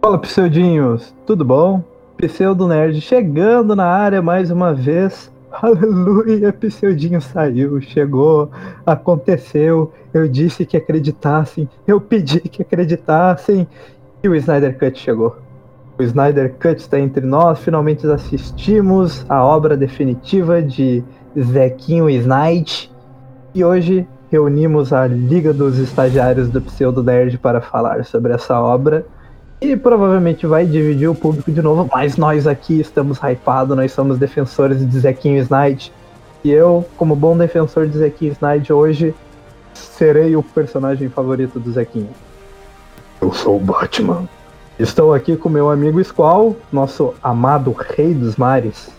Fala, pseudinhos, tudo bom? Pseudo Nerd chegando na área mais uma vez. Aleluia, Pseudinho saiu, chegou, aconteceu. Eu disse que acreditassem, eu pedi que acreditassem e o Snyder Cut chegou. O Snyder Cut está entre nós, finalmente assistimos a obra definitiva de Zequinho Snyder e hoje reunimos a Liga dos Estagiários do Pseudo Nerd para falar sobre essa obra. E provavelmente vai dividir o público de novo, mas nós aqui estamos hypados, nós somos defensores de Zequinho Snyder. E eu, como bom defensor de Zequinho Snyder, hoje serei o personagem favorito do Zequinho. Eu sou o Batman. Estou aqui com meu amigo Squall, nosso amado rei dos mares.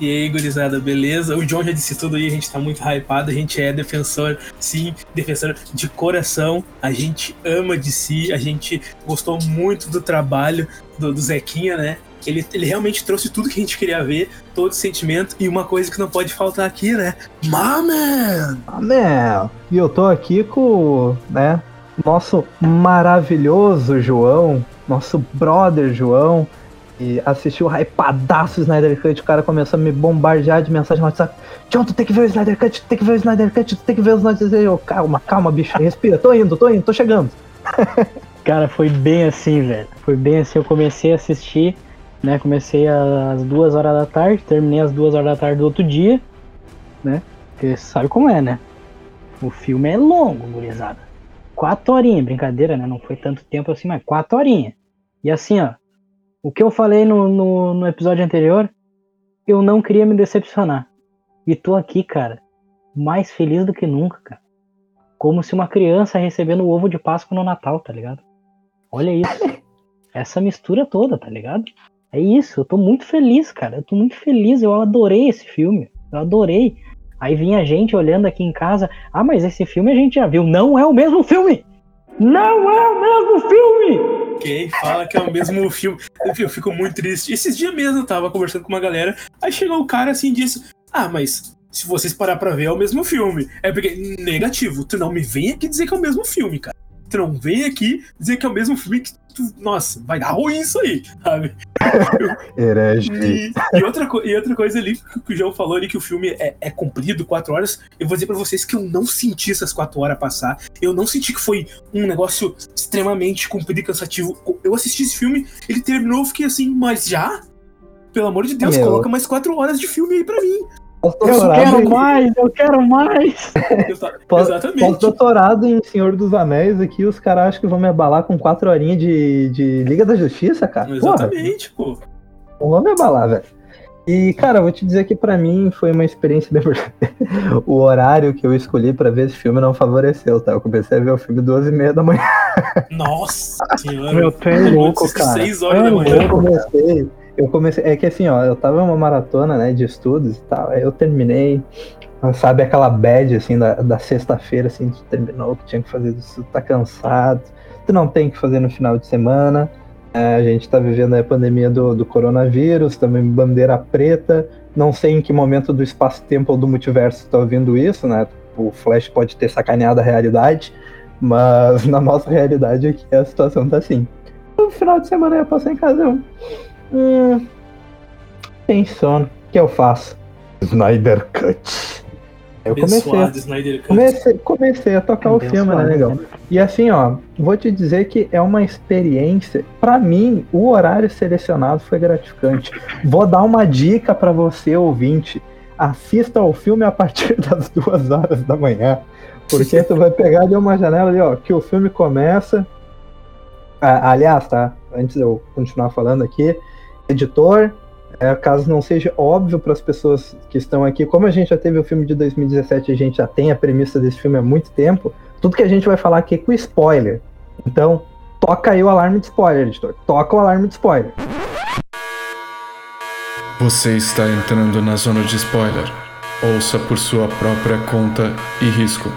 E aí, gurizada, beleza? O John já disse tudo aí, a gente tá muito hypado, a gente é defensor, sim, defensor de coração, a gente ama de si, a gente gostou muito do trabalho do, do Zequinha, né? Ele, ele realmente trouxe tudo que a gente queria ver, todo o sentimento, e uma coisa que não pode faltar aqui, né? Maman! Maman! E eu tô aqui com, né, nosso maravilhoso João, nosso brother João, e hypadaço o Snyder Cut, o cara começou a me bombardear de mensagem no WhatsApp. John, tu tem que ver o Snyder Cut, tu tem que ver o Snyder Cut, tu tem que ver o Snyder Cut. Eu, calma, calma, bicho, respira, tô indo, tô indo, tô chegando. cara, foi bem assim, velho. Foi bem assim, eu comecei a assistir, né? Comecei às duas horas da tarde, terminei às duas horas da tarde do outro dia, né? Porque sabe como é, né? O filme é longo, gurizada. Quatro horinhas, brincadeira, né? Não foi tanto tempo assim, mas quatro horinhas. E assim, ó, o que eu falei no, no, no, episódio anterior, eu não queria me decepcionar. E tô aqui, cara, mais feliz do que nunca, cara. Como se uma criança recebendo o ovo de Páscoa no Natal, tá ligado? Olha isso. Essa mistura toda, tá ligado? É isso, eu tô muito feliz, cara. Eu tô muito feliz, eu adorei esse filme. Eu adorei. Aí vinha gente olhando aqui em casa. Ah, mas esse filme a gente já viu. Não é o mesmo filme! Não é o mesmo filme! Quem fala que é o mesmo filme. Eu fico muito triste. Esses dias mesmo eu tava conversando com uma galera, aí chegou o cara assim e disse: Ah, mas se vocês parar pra ver, é o mesmo filme. É porque, negativo, tu não me vem aqui dizer que é o mesmo filme, cara. Tu não vem aqui dizer que é o mesmo filme que nossa, vai dar ruim isso aí, sabe? Herege. E, e, outra, e outra coisa ali que o João falou ali, que o filme é, é comprido, quatro horas, eu vou dizer pra vocês que eu não senti essas quatro horas passar. Eu não senti que foi um negócio extremamente comprido e cansativo. Eu assisti esse filme, ele terminou, eu fiquei assim, mas já? Pelo amor de Deus, Meu. coloca mais quatro horas de filme aí pra mim. Eu quero mais, eu quero mais. Exatamente. Pós-doutorado em Senhor dos Anéis aqui, os caras acham que vão me abalar com quatro horinhas de, de Liga da Justiça, cara. Exatamente, Porra. pô. Não vão me abalar, velho. E, cara, vou te dizer que para mim foi uma experiência bem... O horário que eu escolhi para ver esse filme não favoreceu, tá? Eu comecei a ver o filme duas e meia da manhã. Nossa senhora. Meu, tu é louco, cara. Seis horas da manhã. Eu comecei, eu comecei. É que assim, ó, eu tava uma maratona, né, de estudos e tal. Aí eu terminei. Sabe aquela bad, assim, da, da sexta-feira, assim, tu terminou, que tinha que fazer isso, tá cansado, tu não tem que fazer no final de semana. É, a gente tá vivendo a pandemia do, do coronavírus, também bandeira preta. Não sei em que momento do espaço-tempo ou do multiverso tá ouvindo isso, né? O Flash pode ter sacaneado a realidade, mas na nossa realidade aqui a situação tá assim. No final de semana eu passei em casa, eu Hum, tem sono. O que eu faço? Snyder Cut. Eu comecei, comecei, comecei a tocar o filme, né, legal? E assim, ó, vou te dizer que é uma experiência. Para mim, o horário selecionado foi gratificante. Vou dar uma dica para você, ouvinte. Assista ao filme a partir das duas horas da manhã. Porque tu vai pegar de uma janela ali, ó, que o filme começa. Ah, aliás, tá? Antes de eu continuar falando aqui, editor, é, caso não seja óbvio para as pessoas que estão aqui, como a gente já teve o filme de 2017, a gente já tem a premissa desse filme há muito tempo, tudo que a gente vai falar aqui é com spoiler. Então, toca aí o alarme de spoiler, editor. Toca o alarme de spoiler. Você está entrando na zona de spoiler. Ouça por sua própria conta e risco.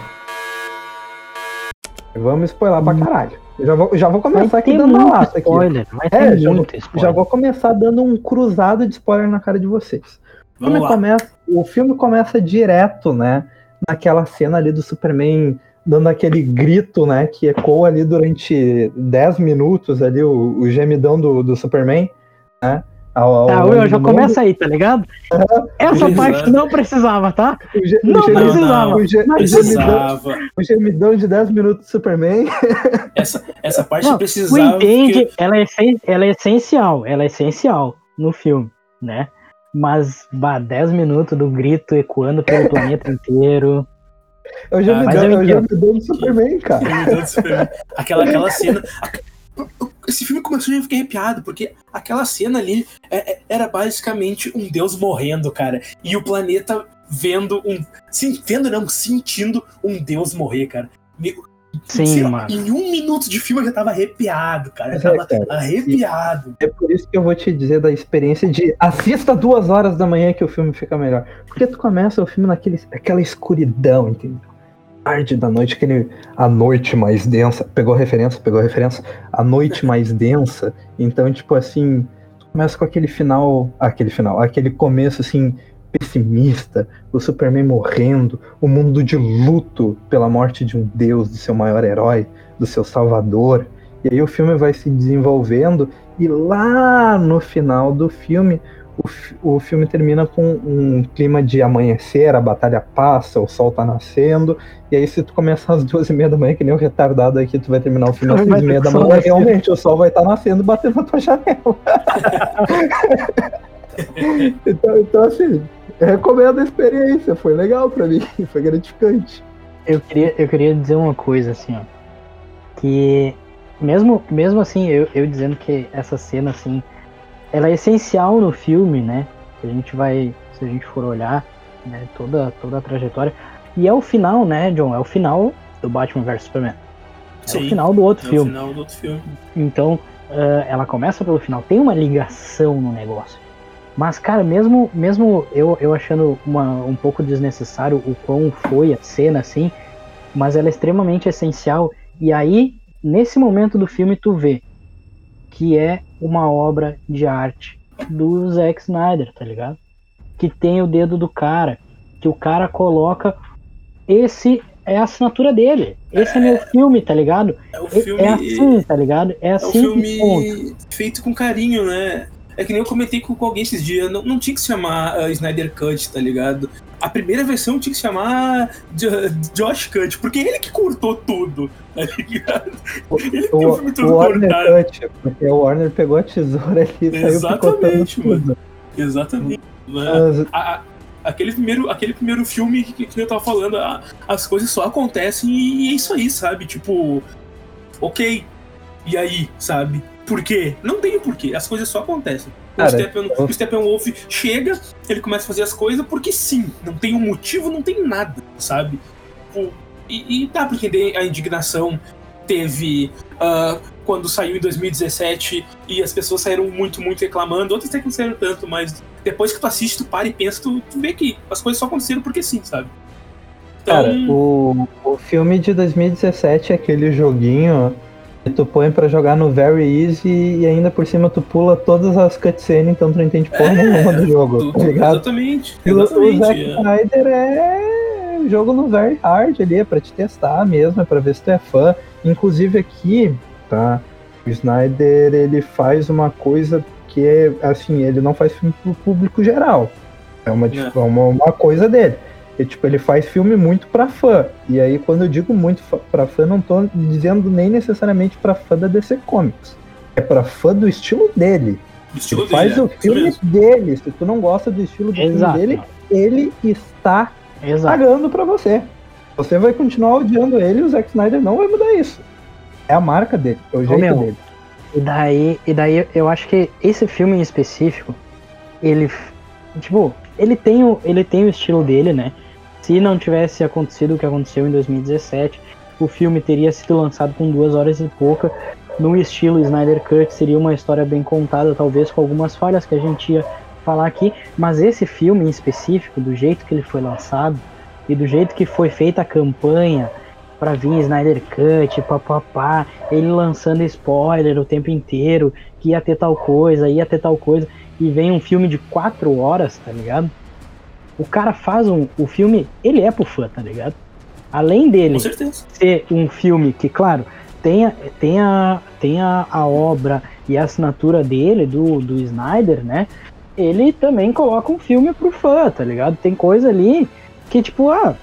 Vamos spoiler pra caralho. Eu já vou, já vou começar aqui dando uma laça aqui. Spoiler, vai ter é, já, vou, spoiler. já vou começar dando um cruzado de spoiler na cara de vocês. O filme, começa, o filme começa direto, né? Naquela cena ali do Superman dando aquele grito, né, que ecoa ali durante 10 minutos ali, o, o gemidão do, do Superman, né? Ao, ao Tá, eu já começa aí, tá ligado? Essa Exato. parte não precisava, tá? O, ge- o Não gemidão- precisava. o o Precisava. o gemidão de 10 minutos do Superman. Essa, essa parte Não, precisava. entende, porque- ela, é ela é essencial, ela é essencial no filme, né? Mas, bah, 10 minutos do grito ecoando pelo planeta inteiro. É o eu é o entendo. gemidão do Superman, cara. Meu Deus do Superman. Aquela, aquela cena. Esse filme começou e eu fiquei arrepiado, porque aquela cena ali é- é- era basicamente um deus morrendo, cara. E o planeta vendo um. Sim, vendo não, sentindo um deus morrer, cara. Sim, sei mano. Em um minuto de filme eu já tava arrepiado, cara. Eu é, tava cara, arrepiado. É por isso que eu vou te dizer da experiência de assista duas horas da manhã que o filme fica melhor. Porque tu começa o filme naquele, aquela escuridão, entendeu? Tarde da noite, aquele a noite mais densa. Pegou referência? Pegou referência? A noite mais densa. Então, tipo assim, começa com aquele final, aquele final, aquele começo assim pessimista, o Superman morrendo, o mundo de luto pela morte de um deus, do seu maior herói, do seu salvador. E aí o filme vai se desenvolvendo e lá no final do filme, o, o filme termina com um clima de amanhecer, a batalha passa, o sol tá nascendo, e aí se tu começar às duas e meia da manhã, que nem o retardado aqui, tu vai terminar o filme às seis e meia da manhã, nascendo. realmente o sol vai estar nascendo e batendo na tua janela. então, então, assim, eu recomendo a experiência, foi legal pra mim, foi gratificante. Eu queria, eu queria dizer uma coisa, assim, ó. Que mesmo, mesmo assim, eu, eu dizendo que essa cena, assim, ela é essencial no filme, né? A gente vai, se a gente for olhar, né, toda, toda a trajetória. E é o final, né, John? É o final do Batman vs Superman. É Sim, o final do outro É o filme. final do outro filme. Então, ah, ela começa pelo final, tem uma ligação no negócio. Mas, cara, mesmo, mesmo eu, eu achando uma, um pouco desnecessário o quão foi a cena, assim, mas ela é extremamente essencial. E aí, nesse momento do filme, tu vê que é uma obra de arte do Zack Snyder, tá ligado? Que tem o dedo do cara, que o cara coloca. Esse é a assinatura dele. Esse é, meu filme, tá ligado? É o É- filme. É assim, tá ligado? É É um assim conta. filme feito com carinho, né? É que nem eu comentei com, com alguém esses dias, não, não tinha que se chamar uh, Snyder Cut, tá ligado? A primeira versão tinha que se chamar Jo- Josh Cut, porque ele que cortou tudo, tá ligado? Ele que o O, filme o todo Warner cortado. Cut, porque o Warner pegou a tesoura ali e saiu picotando Exatamente, tudo. Exatamente. Mas, A- a- aquele, primeiro, aquele primeiro filme que, que eu tava falando, a- as coisas só acontecem e é isso aí, sabe? Tipo, ok, e aí, sabe? Por quê? Não tem o porquê, as coisas só acontecem. Cara, o, eu- o Steppenwolf chega, ele começa a fazer as coisas porque sim, não tem um motivo, não tem nada, sabe? E, e dá pra entender a indignação teve ah, quando saiu em 2017 e as pessoas saíram muito, muito reclamando, outras até que não saíram tanto, mas depois que tu assiste, tu para e pensa, tu, tu vê que as coisas só aconteceram porque sim, sabe? Então, cara, o, o filme de 2017 é aquele joguinho que tu põe pra jogar no Very Easy e ainda por cima tu pula todas as cutscenes, então tu não entende porra É, nenhuma do jogo, tu- tá tu- ligado? exatamente. E o, exatamente Zack é. Snyder é um jogo no Very Hard ali, é pra te testar mesmo, é pra ver se tu é fã. Inclusive aqui, tá? O Snyder, ele faz uma coisa que é, assim, ele não faz filme pro público geral. É uma, tipo, é uma, uma coisa dele. E, tipo, ele faz filme muito pra fã. E aí, quando eu digo muito pra fã, não tô dizendo nem necessariamente pra fã da DC Comics. É pra fã do estilo dele. O estilo Ele faz dele, o é, isso filme dele. Se tu não gosta do estilo do Exato. filme dele, ele está Exato. pagando pra você. Você vai continuar odiando ele e o Zack Snyder não vai mudar isso. É a marca dele, é o jeito meu, dele. E daí, e daí eu acho que esse filme em específico, ele tipo, ele tem o, ele tem o estilo dele, né? Se não tivesse acontecido o que aconteceu em 2017, o filme teria sido lançado com duas horas e pouca, no estilo Snyder Cut, seria uma história bem contada, talvez com algumas falhas que a gente ia falar aqui, mas esse filme em específico, do jeito que ele foi lançado e do jeito que foi feita a campanha pra vir Snyder Cut, papapá, ele lançando spoiler o tempo inteiro, que ia ter tal coisa, ia ter tal coisa, e vem um filme de quatro horas, tá ligado? O cara faz um. O filme, ele é pro fã, tá ligado? além dele ser um filme que, claro, tem, a- tem, a, tem a, a obra e a assinatura dele, do, do Snyder, né? Ele também coloca um filme pro fã, tá ligado? Tem coisa ali que, tipo, ah,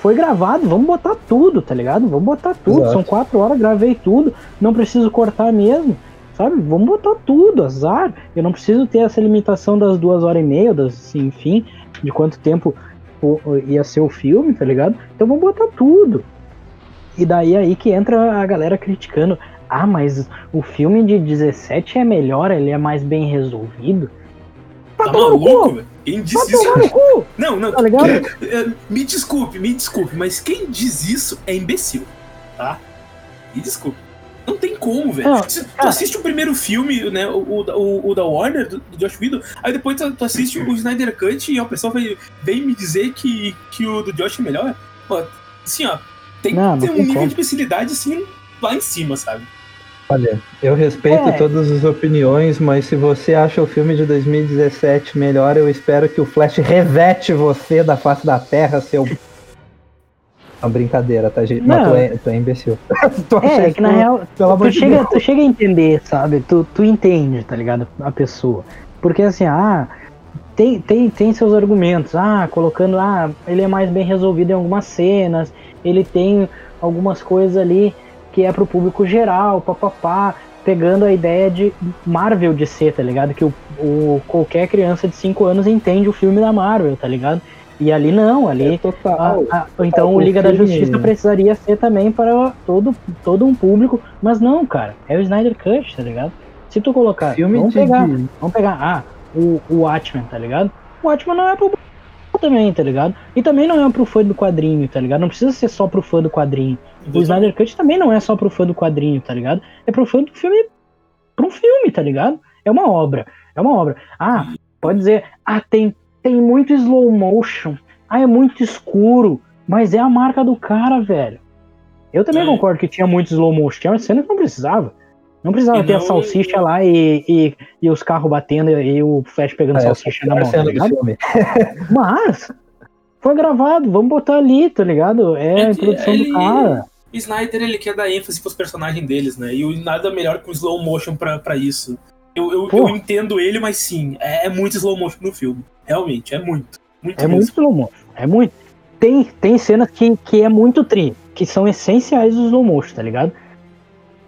foi gravado, vamos botar tudo, tá ligado? Vamos botar tudo. Exato. São quatro horas, gravei tudo, não preciso cortar mesmo, sabe? Vamos botar tudo, azar. Eu não preciso ter essa limitação das duas horas e meia, das, assim, enfim, de quanto tempo ia ser o filme, tá ligado? Então vamos botar tudo. E daí aí que entra a galera criticando. Ah, mas o filme de 17 é melhor, ele é mais bem resolvido. Tá no maluco, velho? Quem diz Vai isso? cu! Não, não. Tá ligado? É, Me desculpe, me desculpe, mas quem diz isso é imbecil, tá? Me desculpe. Não tem como, velho. Se- Tu cara. assiste o primeiro filme, né? O, o, o- o da Warner, do, do Josh Whedon, aí depois tu, tu assiste o Snyder Cut e a pessoa vem, vem me dizer que, que o do Josh é melhor. Pô, assim, ó, tem Não, que ter não um nível como. de imbecilidade assim lá em cima, sabe? Olha, eu respeito É. todas as opiniões, mas se você acha o filme de 2017 melhor, eu espero que o Flash resete você da face da Terra, seu. Uma brincadeira, tá, gente? Mas Não. tu é, tu é imbecil. tu É, é que na isso- real, tu chega, Deus. tu chega a entender, sabe? Tu, tu entende, tá ligado? A pessoa. Porque assim, ah, tem, tem, tem seus argumentos. Ah, colocando, ah, ele é mais bem resolvido em algumas cenas, ele tem algumas coisas ali que é pro público geral, papapá, pegando a ideia de Marvel de ser, tá ligado? Que o, o- qualquer criança de 5 anos entende o filme da Marvel, tá ligado? E ali não, ali É total. ah, ah, então o o Liga da Justiça precisaria ser também para todo, todo um público, mas não, cara, é o Snyder Cut, tá ligado? Se tu colocar, Filme vamos pegar, vamos pegar, ah, o, o Watchmen, tá ligado? O Watchmen não é pro também, tá ligado? E também não é pro fã do quadrinho, tá ligado? Não precisa ser só pro fã do quadrinho. O Snyder Cut também não é só pro fã do quadrinho, tá ligado? É pro fã do filme, pro filme, tá ligado? É uma obra, é uma obra. Ah, pode dizer, ah, tem, tem muito slow motion, ah, é muito escuro, mas é a marca do cara, velho. Eu também É. concordo que tinha muito slow motion, tinha uma cena que não precisava. Não precisava E ter a não- salsicha lá e, e, e os carros batendo e, o Flash pegando É, salsicha na a mão, tá. Mas foi gravado, vamos botar ali, tá ligado? É É a que introdução ele- do cara. Snyder, ele quer dar ênfase pros personagens deles, né? E o nada melhor que o slow motion pra, pra isso. Eu, eu, eu entendo ele, mas sim, é, é muito slow motion no filme. Realmente, é muito. Muito É mesmo. muito slow motion. É muito. Tem, tem cenas que, que é muito tri, que são essenciais do slow motion, tá ligado?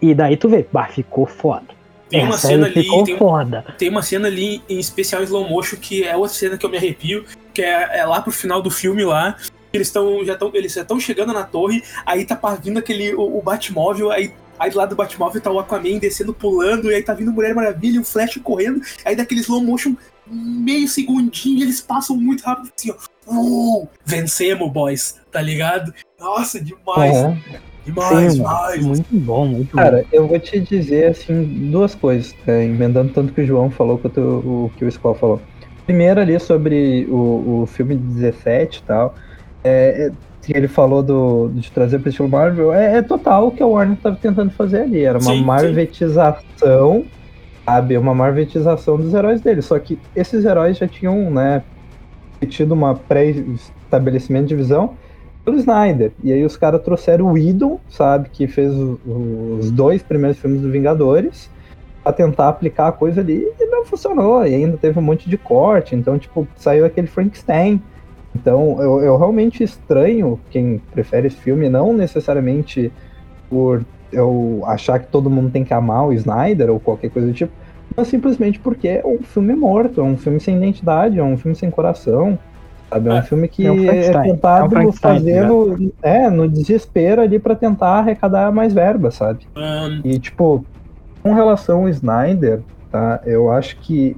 E daí tu vê, bah, ficou foda. Tem uma Essa cena aí ali, ficou tem, foda. tem uma cena ali em especial em slow motion que é outra cena que eu me arrepio, que é, é lá pro final do filme lá. Eles estão já estão eles estão chegando na torre, aí tá vindo aquele o, o Batmóvel, aí aí do lado do Batmóvel tá o Aquaman descendo pulando, e aí tá vindo Mulher Maravilha, e o Flash correndo, aí daquele slow motion meio segundinho, eles passam muito rápido assim, ó. Uh, vencemos, boys, tá ligado? Nossa, demais, Aham. demais, Sim, demais. muito bom, muito bom. Cara, eu vou te dizer assim duas coisas, tá? emendando tanto que o João falou quanto o que o Skull falou. Primeiro ali sobre o, o filme de 17 e tal, é, é, que ele falou do, de trazer para estilo Marvel, é, é total o que a Warner estava tentando fazer ali, era uma Sim, sim. marvetização, sabe, uma marvetização dos heróis dele, só que esses heróis já tinham, né, tido uma pré-estabelecimento de visão pelo Snyder. E aí os caras trouxeram o Idon, sabe, que fez o- os dois primeiros filmes do Vingadores, pra tentar aplicar a coisa ali e não funcionou. E ainda teve um monte de corte, então, tipo, saiu aquele Frankenstein. Então, eu, eu realmente estranho quem prefere esse filme, não necessariamente por eu achar que todo mundo tem que amar o Snyder ou qualquer coisa do tipo, mas simplesmente porque é um filme morto, é um filme sem identidade, é um filme sem coração. Sabe? É um É, filme que é um é, Frankenstein, é um tentado tá no, é, no desespero ali pra tentar arrecadar mais verba, sabe? E, tipo, com relação ao Snyder, tá? Eu acho que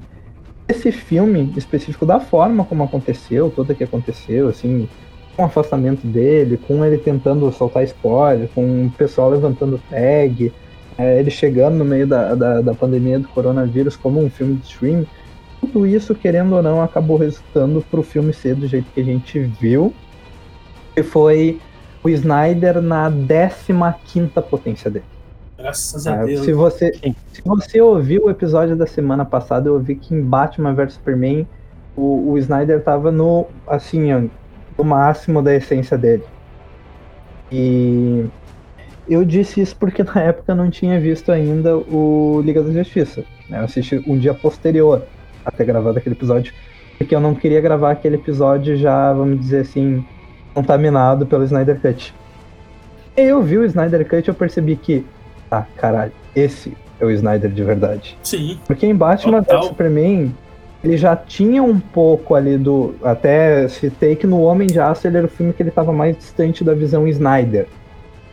esse filme específico, da forma como aconteceu, tudo que aconteceu, assim, com o afastamento dele, com ele tentando soltar spoiler, com o pessoal levantando tag, é, ele chegando no meio da, da, da pandemia do coronavírus como um filme de streaming, tudo isso, querendo ou não, acabou resultando pro filme ser do jeito que a gente viu, que foi o Snyder na 15 potência dele. Graças a Ah, Deus. se, você, se você ouviu o episódio da semana passada, eu ouvi que em Batman vs Superman o, o Snyder tava no, assim, ó, no máximo da essência dele. E eu disse isso porque na época eu não tinha visto ainda o Liga da Justiça. Né? Eu assisti um dia posterior a ter gravado aquele episódio, porque eu não queria gravar aquele episódio já, vamos dizer assim, contaminado pelo Snyder Cut. E eu vi o Snyder Cut e eu percebi que, ah, caralho, esse é o Snyder de verdade. Sim. Porque em Batman vs Superman, ele já tinha um pouco ali do. Até citei que no Homem de Aço ele era o filme que ele estava mais distante da visão Snyder.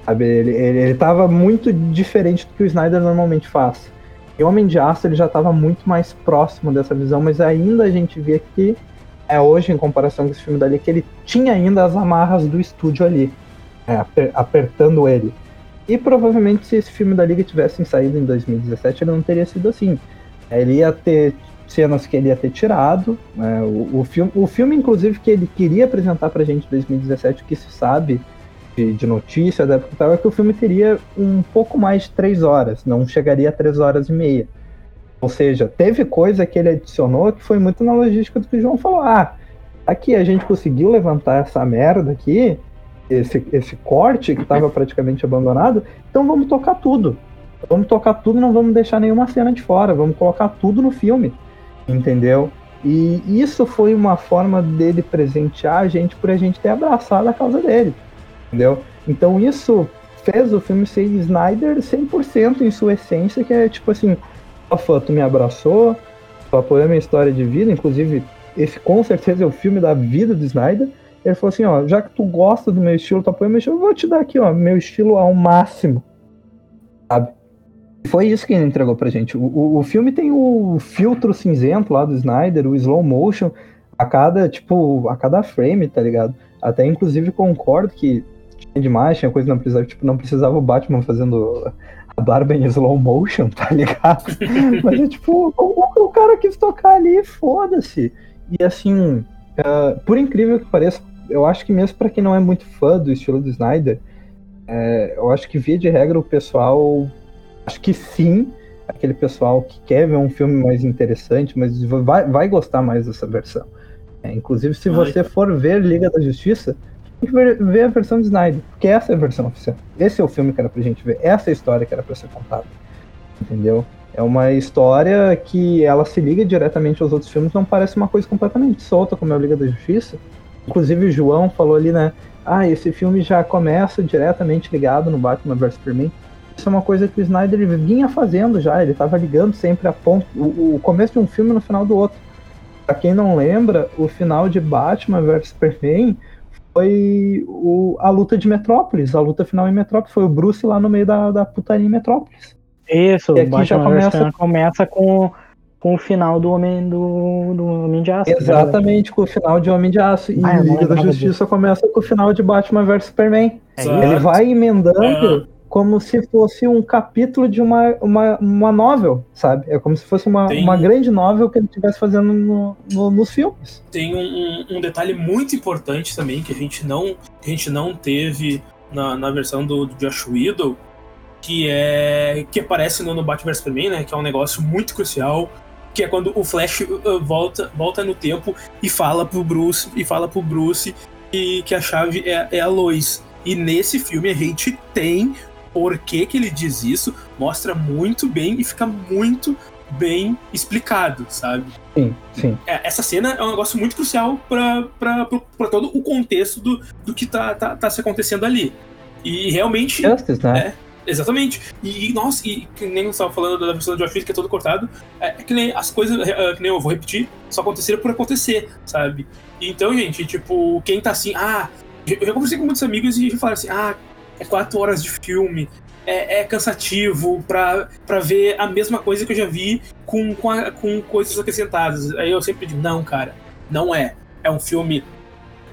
Sabe? Ele, ele, ele tava muito diferente do que o Snyder normalmente faz. E Homem de Aço ele já estava muito mais próximo dessa visão, mas ainda a gente vê que é hoje, em comparação com esse filme dali, que ele tinha ainda as amarras do estúdio ali, é, aper, apertando ele. E provavelmente se esse filme da Liga tivesse saído em 2017, ele não teria sido assim. Ele ia ter cenas que ele ia ter tirado. Né? O, o, filme, o filme, inclusive, que ele queria apresentar pra gente em 2017, o que se sabe de, de notícia da época tal, é que o filme teria um pouco mais de três horas, não chegaria a três horas e meia. Ou seja, teve coisa que ele adicionou que foi muito na logística do que o João falou. Ah, aqui a gente conseguiu levantar essa merda aqui, esse, esse corte que estava praticamente abandonado, então vamos tocar tudo. Vamos tocar tudo, não vamos deixar nenhuma cena de fora, vamos colocar tudo no filme. Entendeu? E isso foi uma forma dele presentear a gente por a gente ter abraçado a causa dele. Entendeu? Então isso fez o filme ser Snyder 100% em sua essência, que é tipo assim, a fã, tu me abraçou, tu apoiou minha história de vida, inclusive esse com certeza é o filme da vida do Snyder. Ele falou assim, ó, já que tu gosta do meu estilo, tu apoia meu estilo, eu vou te dar aqui, ó, meu estilo ao máximo. Sabe? Foi isso que ele entregou pra gente. O, o, o filme tem o filtro cinzento lá do Snyder, o slow motion, a cada, tipo, a cada frame, tá ligado? Até inclusive concordo que demais, tinha coisa que não precisava, tipo, não precisava o Batman fazendo a barba em slow motion, tá ligado? Mas é tipo, o, o cara quis tocar ali, foda-se. E assim, uh, por incrível que pareça, eu acho que mesmo para quem não é muito fã do estilo do Snyder, é, eu acho que via de regra o pessoal, acho que sim, aquele pessoal que quer ver um filme mais interessante, mas vai, vai gostar mais dessa versão. É, inclusive, se você for ver Liga da Justiça, tem que ver, ver, a versão de Snyder, porque essa é a versão oficial. Esse é o filme que era pra gente ver, essa é a história que era pra ser contada. Entendeu? É uma história que ela se liga diretamente aos outros filmes, não parece uma coisa completamente solta, como é o Liga da Justiça. Inclusive o João falou ali, né? Ah, esse filme já começa diretamente ligado no Batman vs Superman. Isso é uma coisa que o Snyder vinha fazendo já, ele estava ligando sempre a ponto, o, o começo de um filme no final do outro. Pra quem não lembra, o final de Batman vs Superman foi o, a luta de Metrópolis. A luta final em Metrópolis foi o Bruce lá no meio da, da putaria em Metrópolis. Isso, e aqui já começa... começa com, com o final do Homem do, do Homem de Aço. Exatamente, com o final de Homem de Aço. E ah, Liga da Justiça começa com o final de Batman vs Superman. É Ele vai emendando como se fosse um capítulo de uma, uma, uma novel, sabe? É como se fosse uma, Tem... uma grande novel que ele estivesse fazendo no, no, nos filmes. Tem um, um, detalhe muito importante também que a gente não, a gente não teve na, na versão do, do Josh Whedon, que é que aparece no, no Batman vs Superman, né? Que é um negócio muito crucial, que é quando o Flash uh, volta, volta no tempo e fala pro Bruce e fala pro Bruce que, que a chave é, é a Lois. E nesse filme a gente tem por que, que ele diz isso, mostra muito bem e fica muito bem explicado, sabe? Sim, sim. É, essa cena é um negócio muito crucial para todo o contexto do, do que tá, tá, tá se acontecendo ali. E realmente. Justice, né? É, exatamente. E, nossa, e que nem estava falando da versão de Josh que é todo cortado, é, é, que nem as coisas, é, que nem eu vou repetir, só aconteceram por acontecer, sabe? Então, gente, tipo, quem tá assim, ah, eu já conversei com muitos amigos e falaram assim, ah, é quatro horas de filme, é, é cansativo pra, pra ver a mesma coisa que eu já vi com, com, a, com coisas acrescentadas. Aí eu sempre digo, não, cara, não é. É um filme.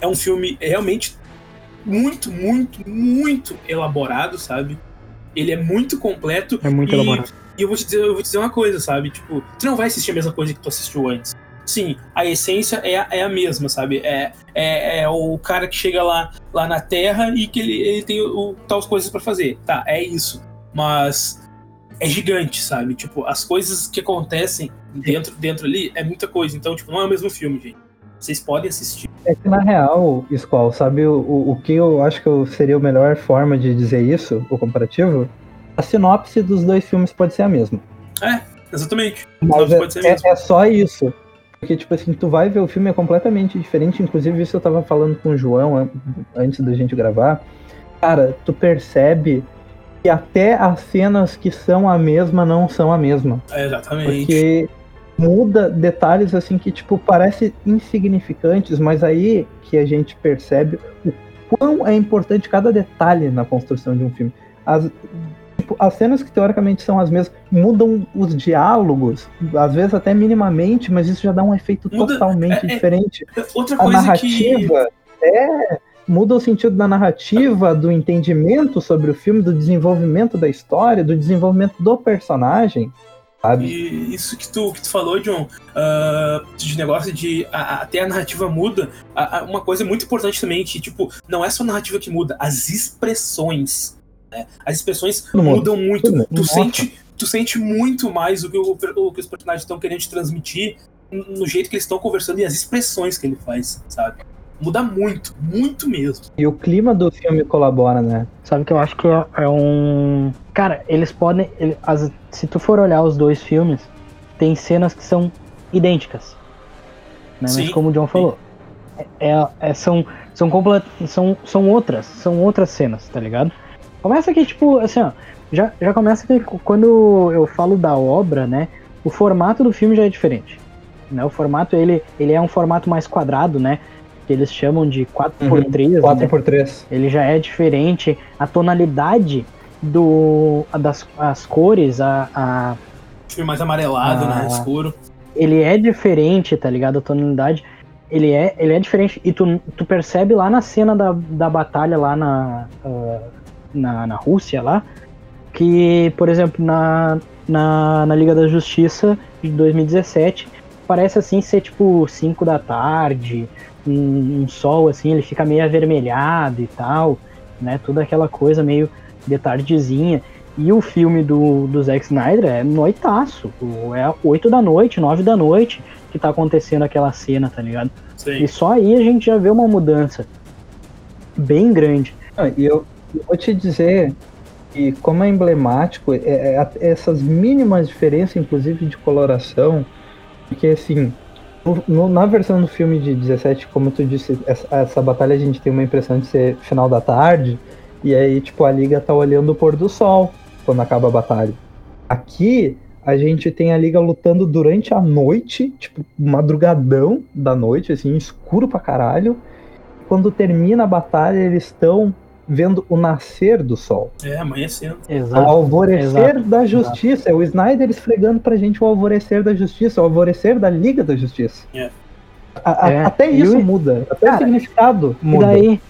É um filme realmente muito, muito, muito elaborado, sabe? Ele é muito completo. É muito e, elaborado. E eu vou te dizer, eu vou te dizer uma coisa, sabe? Tipo, tu não vai assistir a mesma coisa que tu assistiu antes sim, a essência é, é a mesma, sabe? É, é, é, o cara que chega lá, lá na Terra e que ele, ele tem o, tal coisas para fazer. Tá, é isso. Mas é gigante, sabe? Tipo, as coisas que acontecem dentro, dentro ali é muita coisa. Então, tipo, não é o mesmo filme, gente. Vocês podem assistir. É que na real, Skull, sabe o, o, que eu acho que seria a melhor forma de dizer isso, o comparativo? A sinopse dos dois filmes pode ser a mesma. É, exatamente. Mas é, pode ser é- é só isso. Porque, tipo assim, tu vai ver o filme é completamente diferente. Inclusive, isso eu tava falando com o João an- antes da gente gravar. Cara, tu percebe que até as cenas que são a mesma não são a mesma. É, exatamente. Porque muda detalhes assim que, tipo, parece insignificantes, mas aí que a gente percebe o quão é importante cada detalhe na construção de um filme. As, tipo, as cenas que teoricamente são as mesmas mudam os diálogos, às vezes até minimamente, mas isso já dá um efeito Muda- totalmente é- é- diferente. Outra A coisa que. narrativa é muda o sentido da narrativa, do entendimento sobre o filme, do desenvolvimento da história, do desenvolvimento do personagem, sabe? E isso que tu, que tu falou, John, ah, de negócio de a- até a narrativa muda. a- a- uma coisa muito importante também, que, tipo, não é só a narrativa que muda, as expressões. né? As expressões mundo. mudam muito. Tu Nossa. sente, tu sente muito mais o que, o, o que os personagens estão querendo te transmitir no jeito que eles estão conversando e as expressões que ele faz, sabe? Muda muito, muito mesmo. E o clima do filme colabora, né? Sabe que eu acho que é, é um. Cara, eles podem. ele- as- se tu for olhar os dois filmes, tem cenas que são idênticas. Né? Mas Sim, como o John falou, é, é- são, são, complet, são, são outras, são outras cenas, tá ligado? Começa que, tipo, assim, ó, já, já começa que quando eu falo da obra, né, o formato do filme já é diferente. Né? O formato, ele, ele é um formato mais quadrado, né, que eles chamam de 4x3, né? 4x3. ele já é diferente, a tonalidade do a das as cores, a, a Filme mais amarelado, Ah. né? Escuro. ele é diferente, tá ligado? A tonalidade, ele é, ele é diferente e tu, tu percebe lá na cena da, da batalha lá na, ah, na na Rússia lá, que, por exemplo, na, na, na Liga da Justiça de 2017, parece assim ser tipo 5 da tarde, um, um sol assim, ele fica meio avermelhado e tal, né? Toda aquela coisa meio de tardezinha. E o filme do, do Zack Snyder é noitaço. É 8 da noite, 9 da noite que tá acontecendo aquela cena, tá ligado? Sei. E só aí a gente já vê uma mudança bem grande. Ah, E eu, eu vou te dizer que como é emblemático, é, é essas mínimas diferenças, inclusive de coloração, porque assim, no- no- na versão do filme de 17, como tu disse, essa, essa batalha a gente tem uma impressão de ser final da tarde, e aí, tipo, a liga tá olhando o pôr do sol quando acaba a batalha. Aqui, a gente tem a liga lutando durante a noite, tipo, madrugadão da noite, assim, escuro pra caralho. Quando termina a batalha, eles estão vendo o nascer do sol. É, amanhecendo. O Exato. alvorecer exato, da justiça. É o Snyder esfregando pra gente o alvorecer da justiça, o alvorecer da Liga da Justiça. É. A- a- É, Até e isso o- muda. Até Cara, o significado E muda. daí,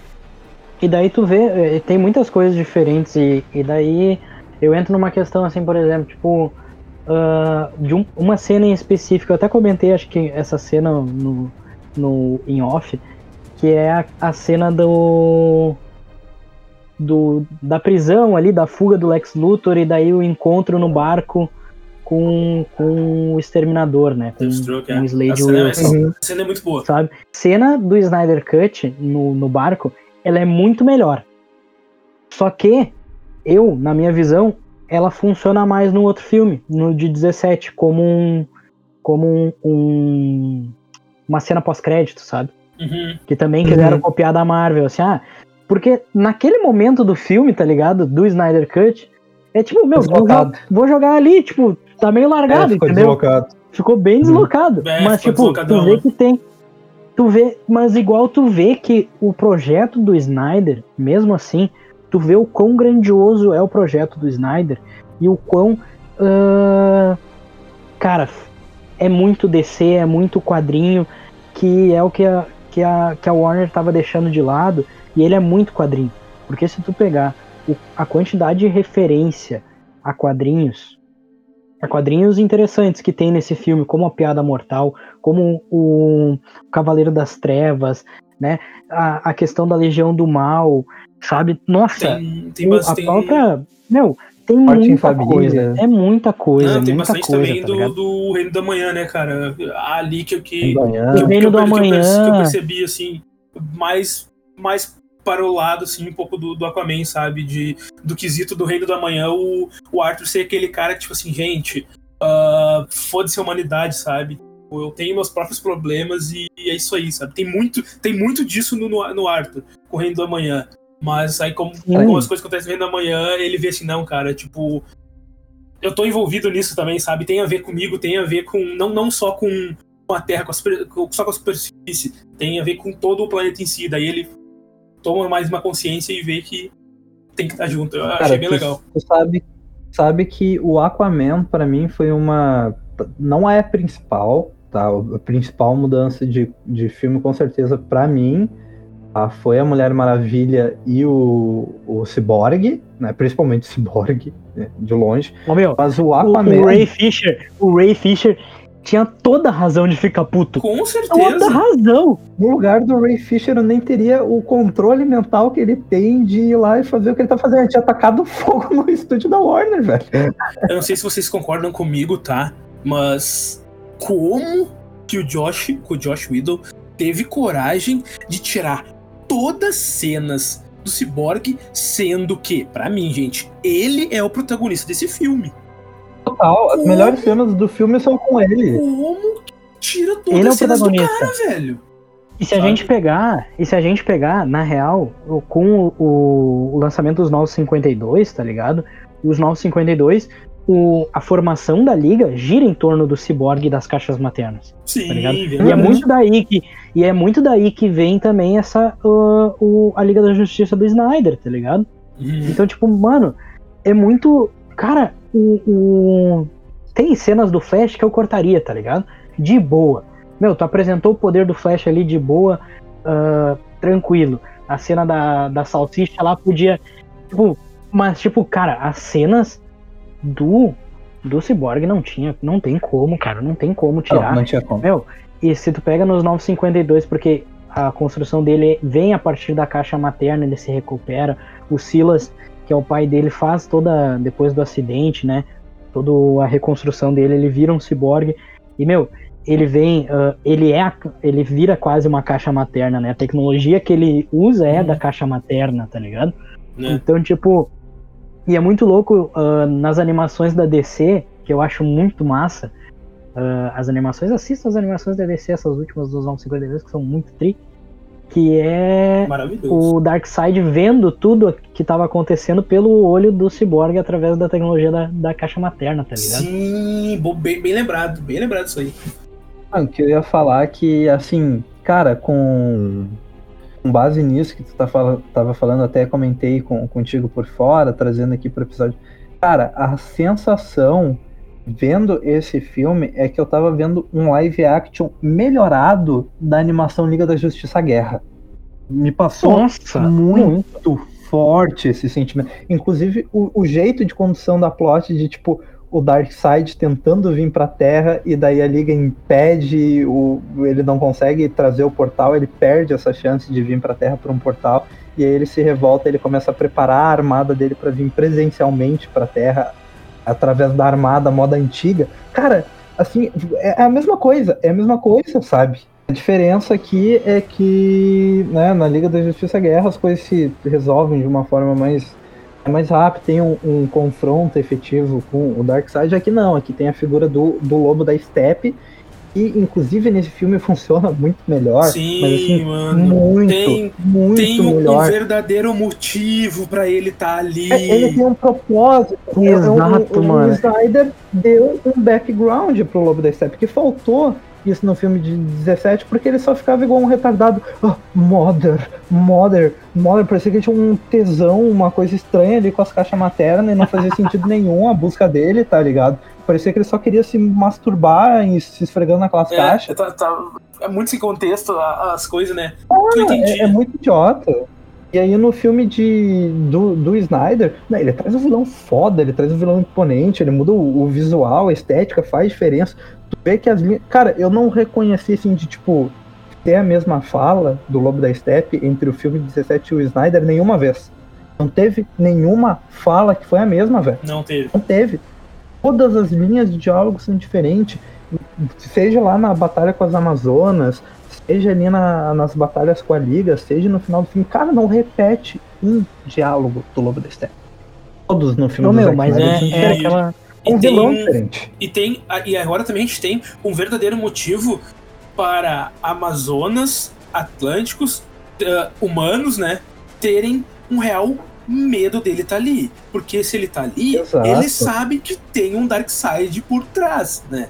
e daí tu vê, eh, tem muitas coisas diferentes e, e daí eu entro numa questão assim, por exemplo, tipo, ah, de um- uma cena em específico, eu até comentei, acho que essa cena no, no em off, que é a, a cena do, do da prisão ali, da fuga do Lex Luthor e daí o encontro no barco com, com o Exterminador, né? Com, é. com o Slade A cena, Wilson essa Uhum. cena é muito boa. sabe? Cena do Snyder Cut no, no barco, ela é muito melhor. Só que eu, na minha visão, ela funciona mais no outro filme, no de 17, como um como um, um- uma cena pós-crédito, sabe? Uhum. Que também quiseram Uhum. copiar da Marvel, assim, ah, porque naquele momento do filme, tá ligado? Do Snyder Cut, é tipo, meu, vou, vou jogar ali, tipo, tá meio É, largado, ficou entendeu? deslocado. Ficou bem Uhum. deslocado. É, mas, tipo, tu vê né? que tem. Tu vê, mas igual tu vê que o projeto do Snyder, mesmo assim, tu vê o quão grandioso é o projeto do Snyder e o quão. ah, cara, é muito DC, é muito quadrinho, que é o que a, que a, que a Warner tava deixando de lado, e ele é muito quadrinho. Porque se tu pegar o- a quantidade de referência a quadrinhos, a quadrinhos interessantes que tem nesse filme, como a Piada Mortal, como o Cavaleiro das Trevas, né? A, a questão da Legião do Mal, sabe? Nossa, Tem, tem o- a bastante. própria. Meu, Tem muita Família. coisa. É muita coisa, Não, tem muita bastante coisa, também tá do, do Reino da Manhã, né, cara? Ali que, que, Amanhã. que, O que Reino que eu perce- Amanhã. que eu percebi, assim, mais, mais para o lado, assim, um pouco do, do Aquaman, sabe? De, do quesito do Reino do Amanhã, o, o Arthur ser aquele cara que, tipo assim, gente, ah, foda-se a humanidade, sabe? Eu tenho meus próprios problemas e é isso aí, sabe? Tem muito, tem muito disso no, no, no Arthur, com o Reino do Amanhã. Mas aí, como, Sim. como as coisas acontecem no Reino do Amanhã, ele vê assim, não, cara, tipo, eu tô envolvido nisso também, sabe? Tem a ver comigo, tem a ver com. Não, não só com, com a Terra, com a super- com- só com a superfície, tem a ver com todo o planeta em si. Daí ele toma mais uma consciência e vê que tem que estar junto. Eu achei bem tu, legal. tu sabe, sabe que o Aquaman, pra mim, foi uma. Não é a principal, tá? A principal mudança de, de filme, com certeza, pra mim, tá? foi a Mulher Maravilha e o, o Cyborg, né? Principalmente o Cyborg, né? de longe. Ô, meu, Mas o o, Aquaman. o Ray Fisher, o Ray Fisher tinha toda a razão de ficar puto. Com Toda certeza. razão. No lugar do Ray Fisher, eu nem teria o controle mental que ele tem de ir lá e fazer o que ele tá fazendo. Ele tinha atacado fogo no estúdio da Warner, velho. Eu não sei se vocês concordam comigo, tá? Mas como que o Josh, que o Josh Whedon, teve coragem de tirar todas as cenas do Cyborg, sendo que, pra mim, gente, ele é o protagonista desse filme. Total, as melhores cenas do filme são com ele. Como que tira todas Ele é o as cenas do protagonista. cara, velho? E se a gente pegar, e se a gente pegar, na real, com o, o- lançamento dos Novos 52, tá ligado? Os Novos 52, o, a formação da liga gira em torno do ciborgue e das caixas maternas. Sim, Tá ligado? E é muito daí que e é muito daí que vem também essa uh, o, a Liga da Justiça do Snyder, tá ligado? Uhum. Então, tipo, mano, é muito. Cara, o, o- tem cenas do Flash que eu cortaria, tá ligado? De boa. Meu, tu apresentou o poder do Flash ali de boa, ah, tranquilo. A cena da, da salsicha lá podia. Tipo, mas, tipo, cara, as cenas do. Do Cyborg não tinha. Não tem como, cara. Não tem como tirar. Não, não tinha como. Meu, e se tu pega nos 952, porque a construção dele vem a partir da caixa materna, ele se recupera. O Silas, que é o pai dele, faz toda, depois do acidente, né? Toda a reconstrução dele, ele vira um ciborgue. E, meu, ele vem, ah, ele é, a- ele vira quase uma caixa materna, né? A tecnologia que ele usa é Uhum. da caixa materna, tá ligado? Né? Então, tipo, e é muito louco ah, nas animações da DC, que eu acho muito massa. ah, as animações, assista as animações da DC, essas últimas dos 952, que são muito tri. Que é o Darkseid vendo tudo que estava acontecendo pelo olho do Cyborg através da tecnologia da, da caixa materna, tá ligado? Sim, bem, bem lembrado, bem lembrado isso aí. Não, que eu ia falar que, assim, cara, com, com base nisso que tu tá fala, tava falando, até comentei com, contigo por fora, trazendo aqui pro episódio. Cara, a sensação vendo esse filme é que eu tava vendo um live action melhorado da animação Liga da Justiça Guerra. Me passou Nossa, muito muito. forte esse sentimento. Inclusive, o, o jeito de condução da plot de, tipo, o Darkseid tentando vir pra Terra e daí a Liga impede, o, ele não consegue trazer o portal, ele perde essa chance de vir pra Terra por um portal, e aí ele se revolta, ele começa a preparar a armada dele pra vir presencialmente pra Terra através da armada moda antiga. Cara, assim, é a mesma coisa, é a mesma coisa, sabe? A diferença aqui é que né, na Liga da Justiça Guerra as coisas se resolvem de uma forma mais, mais rápida, tem um, um confronto efetivo com o Darkseid. Aqui não, aqui tem a figura do, do lobo da Steppe, e inclusive nesse filme funciona muito melhor. Sim, mas assim, mano. muito, Tem- muito Tem um, um verdadeiro motivo pra ele estar ali. É, Ele tem um propósito. Exato, o, o, mano. O Snyder deu um background pro Lobo da Steppe, que faltou isso no filme de 17, porque ele só ficava igual um retardado. Ah, mother, mother, mother. Parecia que ele tinha um tesão, uma coisa estranha ali com as caixas maternas e não fazia sentido nenhum a busca dele, tá ligado? Parecia que ele só queria se masturbar e se esfregando naquelas É, caixas. tá- tá- é muito sem contexto as coisas, né? entendi. É, é muito idiota. E aí no filme de, do, do Snyder, né, ele traz um vilão foda, ele traz um vilão imponente, ele muda o, o visual, a estética, faz diferença. Tu vê que as linhas. Cara, eu não reconheci assim de tipo ter a mesma fala do Lobo da Steppe entre o filme 17 e o Snyder nenhuma vez. Não teve nenhuma fala que foi a mesma, velho. Não teve. Não teve. Todas as linhas de diálogo são diferentes. Seja lá na batalha com as Amazonas, seja ali na- nas batalhas com a Liga, seja no final do filme. Cara, não repete um diálogo do Lobo da Steppe. Todos no filme Ô, do meu, mas é, é aquela. um E vilão tem, diferente. e tem. E agora também a gente tem um verdadeiro motivo para Amazonas, Atlânticos, eh, humanos, né? Terem um real medo dele estar ali. Porque se ele tá ali, Exato. ele sabe que tem um Darkseid por trás, né?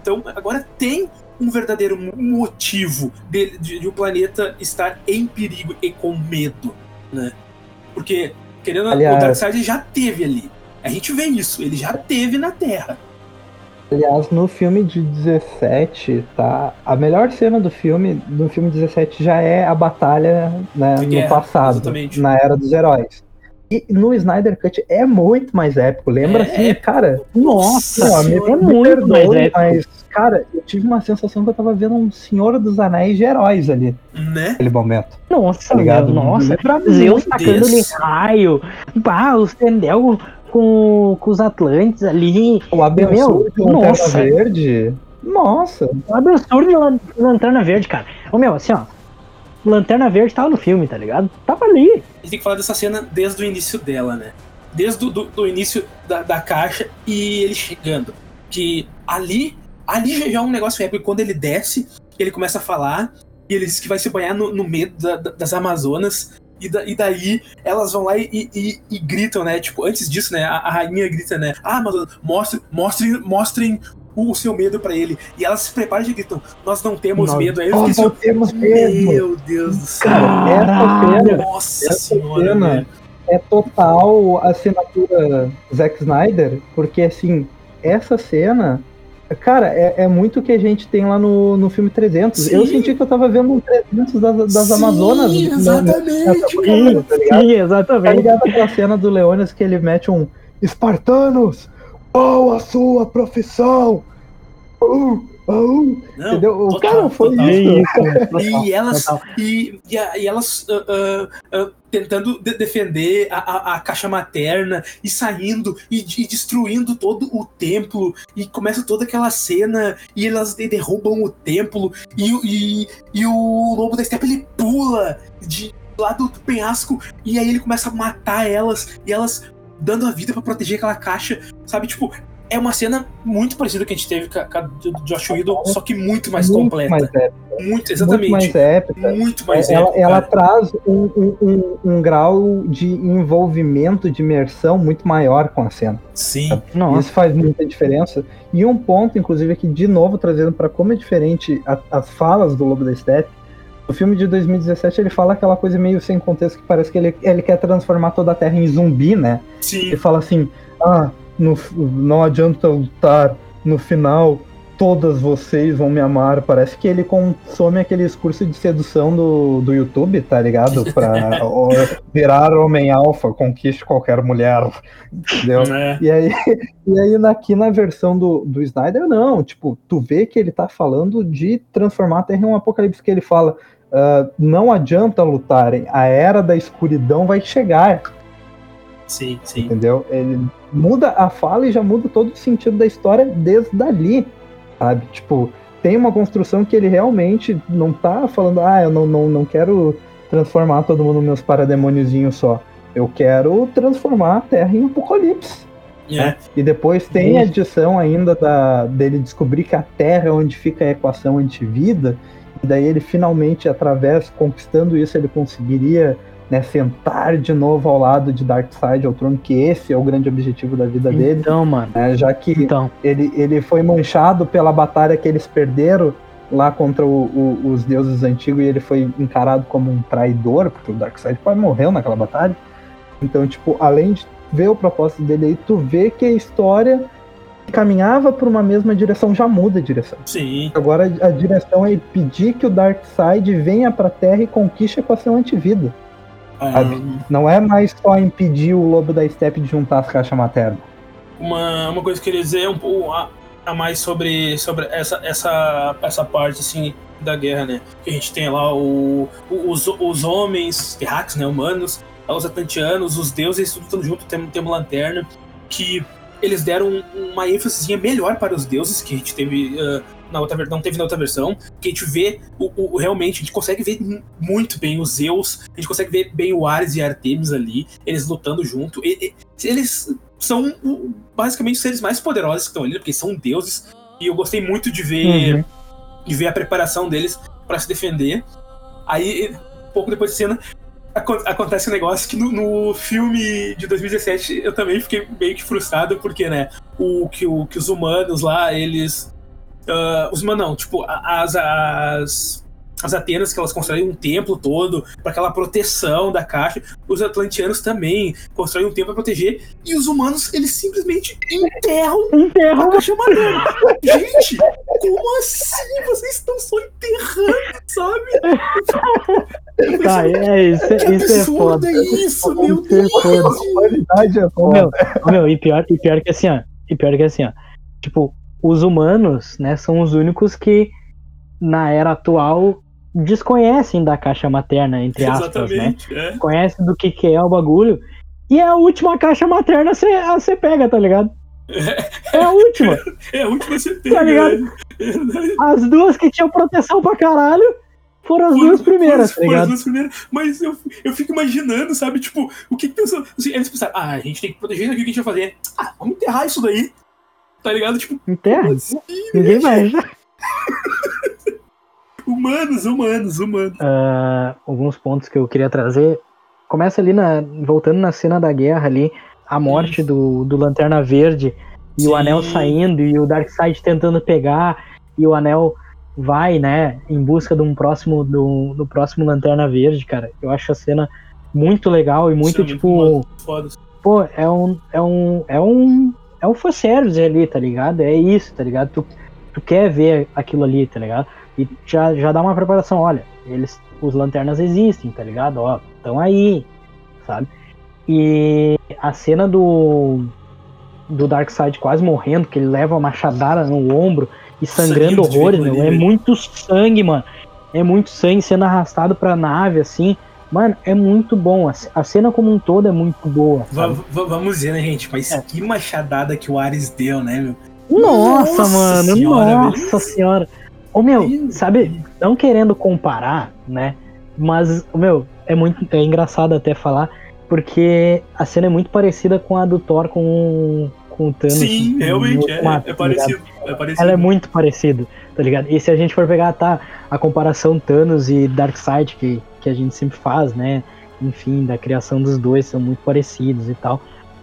Então agora tem um verdadeiro mo- motivo dele, de, de o planeta estar em perigo e com medo, né? Porque, querendo Aliás- o Darkseid já teve ali. A gente vê isso, ele já teve na Terra. Aliás, no filme de 17, tá? A melhor cena do filme, do filme 17 já é a batalha né, De no guerra, passado, exatamente. na Era dos Heróis. E no Snyder Cut é muito mais épico. Lembra É assim, épico. cara? Nossa, me, é me muito perdoe, mais épico. mas, cara, eu tive uma sensação que eu tava vendo um Senhor dos Anéis de heróis ali, Né? naquele momento. Nossa, Tá ligado? nossa. Zeus tacando ali raio. Pá, os Tendel com, com os Atlantes ali. O Abençoe Meu, de Lanterna nossa. Verde. Nossa, Um absurdo de lan- Lanterna Verde, cara. Ô meu, assim, ó. Lanterna Verde tava no filme, tá ligado? Tava ali. A gente tem que falar dessa cena desde o início dela, né? Desde o do, do início da, da caixa e ele chegando. Que ali, ali já é um negócio épico. Quando ele desce, ele começa a falar e ele diz que vai se banhar no, no medo da- da- das Amazonas. E, da- e daí elas vão lá e, e- e- gritam, né? Tipo, antes disso, né? A, a rainha grita, né? Ah, Amazon, mostre, mostrem, mostrem o, seu medo pra ele. E elas se preparam e gritam: Nós não temos nós, medo. Aí eu nós não assim, temos medo. Meu Deus do céu. Cara, essa cena Nossa essa senhora, cena é total assinatura Zack Snyder, porque assim, essa cena, cara, é, é muito o que a gente tem lá no, no filme 300. Sim. Eu senti que eu tava vendo um 300 das, das Sim, Amazonas. né, Exatamente. cara. corrida, tá ligado? Sim, Tá exatamente. ligado aquela cena do Leônidas que ele mete um Espartanos, qual a sua profissão? Uh, uh, Não, entendeu? O total, cara foi total. isso. E elas, total. e, e, e elas ah, ah, tentando de- defender a, a- a caixa materna e saindo e, e destruindo todo o templo. E começa toda aquela cena e elas de- derrubam o templo. E, o- e, e o lobo da steppe ele pula de lá do penhasco e aí ele começa a matar elas e elas dando a vida pra proteger aquela caixa, sabe? Tipo, é uma cena muito parecida com a gente teve com a, com a do Josh Whedon, só que muito mais muito completa. mais épica. Muito, exatamente. Muito mais épica. Muito mais ela, épico, ela traz um, um- um- um grau de envolvimento, de imersão muito maior com a cena. Sim. Nossa. Isso faz muita diferença. E um ponto, inclusive, aqui de novo trazendo para como é diferente a- as falas do Lobo da Steppe. O filme de 2017 ele fala aquela coisa meio sem contexto que parece que ele, ele quer transformar toda a Terra em zumbi, né? Ele Sim. fala assim: ah, no- não adianta lutar, no final todas vocês vão me amar. Parece que ele consome aqueles cursos de sedução do, do YouTube, tá ligado? Pra ó, virar homem alfa, conquiste qualquer mulher. Entendeu? É. E aí, e aí aqui na versão do, do Snyder, não. Tipo, tu vê que ele tá falando de transformar a Terra em um apocalipse que ele fala. Ah, não adianta lutarem, a era da escuridão vai chegar. Sim, sim. Entendeu? Ele muda a fala e já muda todo o sentido da história desde ali, sabe? Tipo, tem uma construção que ele realmente não tá falando, ah, eu não, não, não quero transformar todo mundo meus parademôniozinhos só. Eu quero transformar a Terra em apocalipse. É. E depois tem a Isso. edição ainda da, dele descobrir que a Terra é onde fica a equação antivida. E daí ele finalmente, através, conquistando isso, ele conseguiria né, sentar de novo ao lado de Darkseid ao trono, que esse é o grande objetivo da vida dele. Então, mano. né, já que Então. ele, ele foi manchado pela batalha que eles perderam lá contra o- o- os deuses antigos e ele foi encarado como um traidor, porque o Darkseid quase morreu naquela batalha. Então, tipo, além de ver o propósito dele aí, tu vê que a história caminhava por uma mesma direção, já muda a direção. Sim. Agora a direção é pedir que o Darkseid venha pra Terra e conquiste a equação antivida. Sabe? Ah, Não é mais só impedir o lobo da steppe de juntar as caixas maternas. uma, uma coisa que eu queria dizer um pouco a, a mais sobre, sobre essa, essa, essa parte assim da guerra, né? Que a gente tem lá o, o- os, os homens terráqueos, né, humanos, os atlantianos, os deuses, tudo estão junto, tem, tem lanterna, que eles deram uma ênfase melhor para os deuses, que a gente teve uh, na outra não teve na outra versão, que a gente vê o, o, realmente, a gente consegue ver muito bem os Zeus, a gente consegue ver bem o Ares e Artemis ali, eles lutando junto. E, e, eles são basicamente os seres mais poderosos que estão ali, porque são deuses. E eu gostei muito de ver, uhum. de ver a preparação deles para se defender. Aí, pouco depois da cena, acontece um negócio que no, no, filme de 2017 eu também fiquei meio que frustrado, porque, né, o que, o, que os humanos lá, eles. Uh, os humanos não, tipo, as, as, as Atenas, que elas constroem um templo todo para aquela proteção da caixa. Os atlantianos também constroem um templo para proteger. E os humanos, eles simplesmente enterram, enterram. a caixa madeira. Gente, como assim? Vocês estão só enterrando, sabe? Tá, é isso, que isso é foda. é isso, meu Deus. É foda. Meu, meu, e pior, e pior que assim, ó. E pior que assim, ó. Tipo, os humanos, né, são os únicos que na era atual desconhecem da caixa materna, entre aspas, né? É. Conhecem do que, que é o bagulho. E é a última caixa materna você pega, tá ligado? É, é a última. É a última você pega. Tá ligado? É as duas que tinham proteção pra caralho foram as duas primeiras, tá? Foram as duas primeiras. Mas eu, eu fico imaginando, sabe? Tipo, o que que pensou? Assim, eles pensaram, ah, a gente tem que proteger isso aqui, o que a gente vai fazer? Ah, vamos enterrar isso daí. Tá ligado? Tipo, enterra? Assim, Ninguém vai. Humanos, humanos, humanos. Uh, alguns pontos que eu queria trazer. Começa ali, na, voltando na cena da guerra ali, a morte do, do Lanterna Verde e Sim. o Anel saindo e o Darkseid tentando pegar e o Anel vai, né, em busca de um próximo, do, do próximo Lanterna Verde, cara. Eu acho a cena muito legal e muito, Sim, tipo... Muito pô, é um, é um, é um, é um fanservice ali, tá ligado? É isso, tá ligado? Tu, tu quer ver aquilo ali, tá ligado? E já, já dá uma preparação, olha, eles, os lanternas existem, tá ligado? Ó, estão aí, sabe? E a cena do do Darkseid quase morrendo, que ele leva uma machadada no ombro e sangrando horrores, meu, é muito sangue, mano. É muito sangue sendo arrastado pra nave, assim. Mano, é muito bom. A cena como um todo é muito boa. vamos ver, né, gente? Mas é. que machadada que o Ares deu, né, meu? Nossa, nossa mano, senhora, nossa senhora. Ô meu, sabe, não querendo comparar, né? Mas, meu, é muito é engraçado até falar, porque a cena é muito parecida com a do Thor com, com o Thanos. Sim, realmente, é, é, parecido, é, parecido, Ela é muito parecida, tá ligado? E se a gente for pegar, tá, a comparação Thanos e Darkseid, que, que a gente sempre faz, né? Enfim, da criação dos dois são muito parecidos e tal.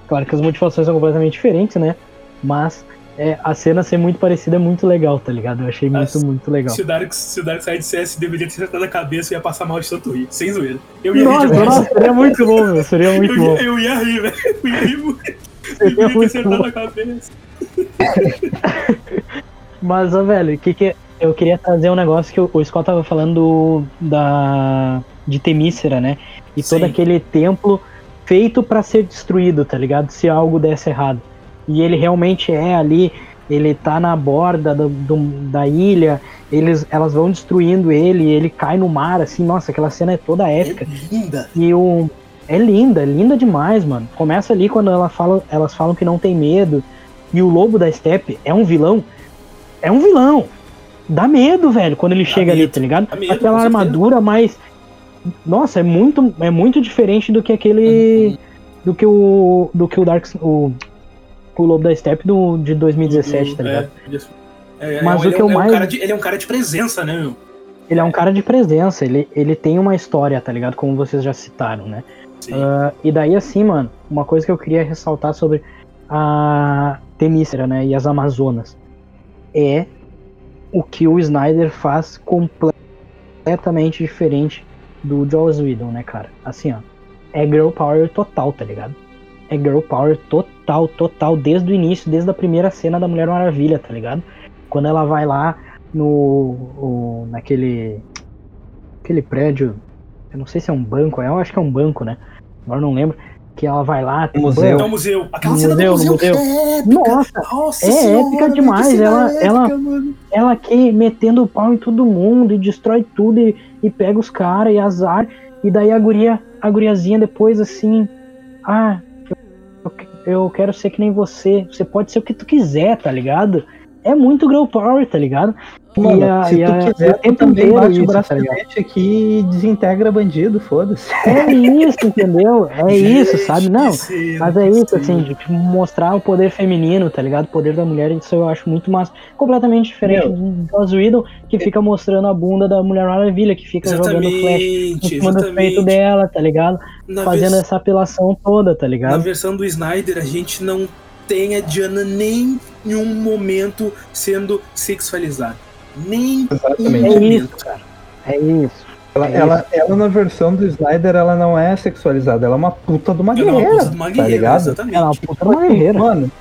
Claro que as motivações são completamente diferentes, né? Mas é, a cena ser muito parecida é muito legal, tá ligado? Eu achei muito, muito legal. Se o, Dark, se o Darkseid dissesse, deveria ter acertado a cabeça e ia passar mal de tanto rir, sem zoeira. Eu ia nossa, rir nossa, seria muito bom, meu. Seria muito eu, bom. Eu ia rir, velho. Eu ia rir muito. Muito ter acertado bom. a cabeça. Mas, ó, velho, o que que... Eu queria trazer um negócio que o, o Scott tava falando da... de Temícera, né? E Sim. todo aquele templo feito para ser destruído, tá ligado? Se algo desse errado e ele realmente é ali, ele tá na borda do, do, da ilha, eles, elas vão destruindo ele, ele cai no mar, assim, nossa, aquela cena é toda épica. É linda. E o. É linda, linda demais, mano. Começa ali quando ela fala, elas falam que não tem medo. E o lobo da steppe é um vilão. É um vilão. Dá medo, velho, quando ele Dá chega medo. ali, tá ligado? Medo, Aquela armadura, mas. Nossa, é muito, é muito diferente do que aquele. Uhum. Do que o. Do que o Dark. O, o Lobo da Steppe do, de 2017, tá ligado? É, é, Mas é, o que eu é mais. De, ele é um cara de presença, né, meu? Ele é um cara de presença, ele, ele tem uma história, tá ligado? Como vocês já citaram, né? Uh, e daí, assim, mano, uma coisa que eu queria ressaltar sobre a Temícera, né? E as Amazonas. É o que o Snyder faz completamente diferente do Joss Whedon, né, cara? Assim, ó. É girl power total, tá ligado? é girl power total, total, desde o início, desde a primeira cena da Mulher Maravilha, tá ligado? Quando ela vai lá no. O, naquele. aquele prédio. Eu não sei se é um banco, eu acho que é um banco, né? Agora não lembro. Que ela vai lá, tem museu. É museu. Aquela no cena museu, do museu, museu. É épica. Nossa, Nossa é senhora, épica demais. Ela, épica, ela, ela aqui metendo o pau em todo mundo e destrói tudo e, e pega os caras e azar. E daí a guria, a guriazinha depois assim, ah, eu, eu quero ser que nem você. Você pode ser o que tu quiser, tá ligado? É muito girl power, tá ligado? Mano, e a, se e tu a, quiser, o tu tempo também inteiro bate o isso, tá bracelete aqui e desintegra bandido, foda-se. É isso, entendeu? É isso, sabe? Não, cena, mas é isso, assim, de tipo, mostrar o poder feminino, tá ligado? O poder da mulher, isso eu acho muito massa. Completamente diferente do Joss Whedon, que fica mostrando a bunda da Mulher Maravilha, que fica jogando flash em cima do peito dela, tá ligado? Na, Fazendo vers- essa apelação toda, tá na ligado? versão do Snyder, a gente não tem a Diana nem em um momento sendo sexualizada. Nem Exatamente. É isso, cara. É isso. Ela, É ela, ela, na versão do Snyder, ela não é sexualizada, ela é uma puta de uma Ela é uma guerreira, puta de uma tá guerreira, ligado? exatamente. Ela é uma puta de uma guerreira. Mano,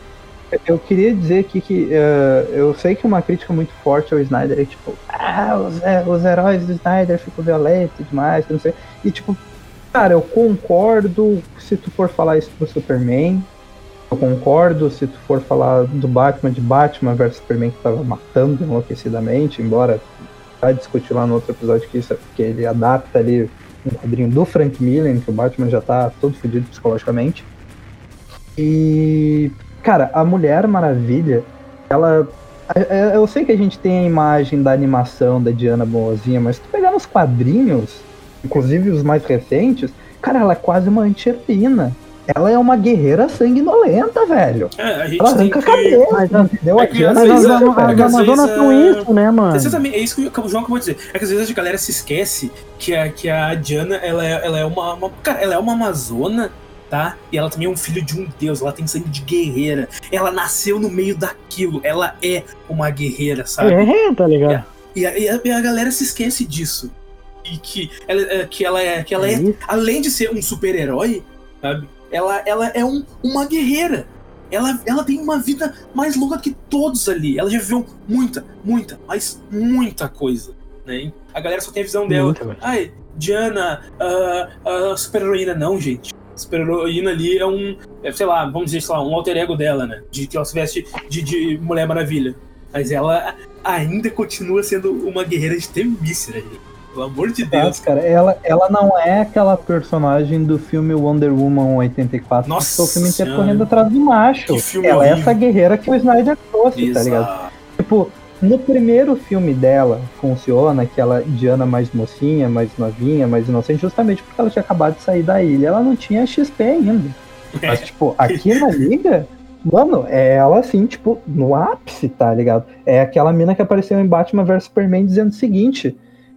eu queria dizer aqui que eh, eu sei que uma crítica muito forte ao Snyder é tipo, ah, os, é, os heróis do Snyder ficam violentos demais, não sei. E tipo, cara, eu concordo se tu for falar isso do Superman. Eu concordo se tu for falar do Batman de Batman versus Superman que tava matando enlouquecidamente, embora vai discutir lá no outro episódio que isso é porque ele adapta ali um quadrinho do Frank Miller, que o Batman já tá todo fodido psicologicamente. E, cara, a Mulher Maravilha, ela. é- é- Eu sei que a gente tem a imagem da animação da Diana Boazinha, mas se tu pegar nos quadrinhos, inclusive os mais recentes, cara, ela é quase uma anti-heroína. Ela é uma guerreira sanguinolenta, velho. É, a gente Ela tem arranca a que... cabeça, Mas a- entendeu? é A que Mas é as, vezes, as, é Amazonas são é- isso, né, mano? Exatamente, é isso que o João acabou de dizer. É que às vezes a galera se esquece que a, que a Diana, ela é, ela é uma, uma- Cara, ela é uma amazona, tá? E ela também é um filho de um deus, ela tem sangue de guerreira. Ela nasceu no meio daquilo, ela é uma guerreira, sabe? É, tá ligado? E, a, e a- e a galera se esquece disso. E que ela, é- que ela é. Que ela é isso. além de ser um super-herói, sabe? Ela, ela é um, uma guerreira. Ela, ela tem uma vida mais longa que todos ali. Ela já viveu muita, muita, mas muita coisa. Né? A galera só tem a visão dela. Ai, Diana, a, a super-heroína. Não, gente. Super-heroína ali é um. é, sei lá, vamos dizer, sei lá, um alter ego dela, né? De que ela se veste de, de Mulher Maravilha. Mas ela ainda continua sendo uma guerreira de Temícera, gente. Pelo amor de Deus. Nossa, cara, ela, ela não é aquela personagem do filme Wonder Woman 84 Nossa que o filme inteiro correndo atrás do macho. Que ela é horrível. essa guerreira que o Snyder trouxe, tá ligado? Exato. Tipo, no primeiro filme dela funciona aquela Diana mais mocinha, mais novinha, mais inocente, justamente porque ela tinha acabado de sair da ilha. Ela não tinha XP ainda. Mas, tipo, aqui na liga, mano, é ela assim, tipo, no ápice, tá ligado? É aquela mina que apareceu em Batman vs Superman dizendo o seguinte: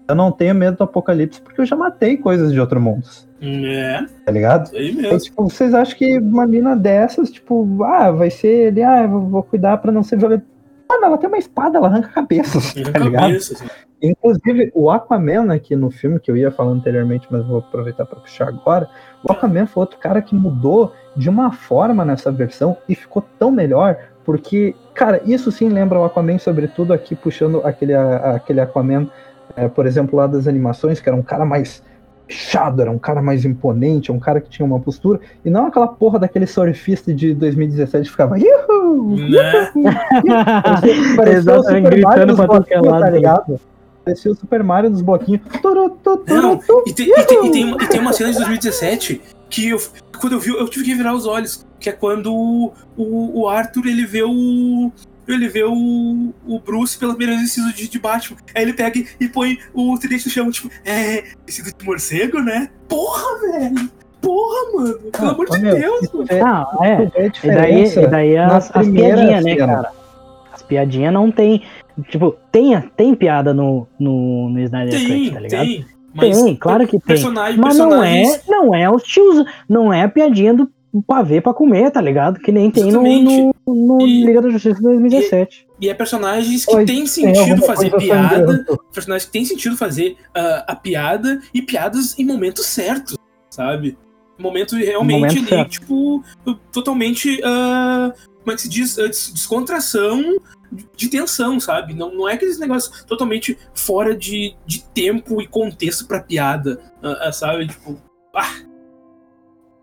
Eu não tenho medo do apocalipse porque eu já matei coisas de outro mundo. É, Tá ligado? aí Então, mesmo. tipo, vocês acham que uma mina dessas, tipo, ah, vai ser ele, ah, eu vou cuidar pra não ser violento. Mano, ela tem uma espada, ela arranca cabeças, Na tá ligado? cabeça, assim. Inclusive, o Aquaman aqui no filme, que eu ia falando anteriormente, mas vou aproveitar pra puxar agora. O Aquaman foi outro cara que mudou de uma forma nessa versão e ficou tão melhor, porque, cara, isso sim lembra o Aquaman, sobretudo aqui puxando aquele, aquele Aquaman, é, por exemplo, lá das animações, que era um cara mais fechado, era um cara mais imponente, um cara que tinha uma postura, e não aquela porra daquele surfista de 2017 que ficava. Yuhu! Né? Parecia, o Super Mario dos é bloquinhos, tá né? ligado? Parecia o Super Mario dos bloquinhos. E tem, uma cena de 2017 que eu, quando eu vi, eu tive que virar os olhos. Que é quando o, o, o Arthur ele vê o. Ele vê o, o Bruce pela primeira vez vestido de, de Batman. Aí ele pega e põe o tridente no chão, tipo, é, vestido de morcego, né? Porra, velho! Porra, mano! Pelo Ah, amor de meu, Deus, mano! é- Não, é. é a E daí, diferença e daí as, as piadinhas, né, cara? As piadinhas não tem. Tipo, tem, tem piada no, no, no Snyder Tem, Cut, tá ligado? tem. Mas tem, claro que tem. personagem, Mas não é, não é os tios, não é a piadinha do pavê pra comer, tá ligado? Que nem tem no, Exatamente. no, no E- Liga da Justiça de 2017. E é personagens que Oi, tem Tem sentido fazer piada. personagens que tem sentido fazer ah, a piada e piadas em momentos certos, sabe? Momento realmente Momento ali, certo. tipo, totalmente. ah, como é que se diz? Ah, des- descontração de tensão, sabe? Não, não é aqueles negócios totalmente fora de, de tempo e contexto pra piada, ah, sabe? Tipo, ah,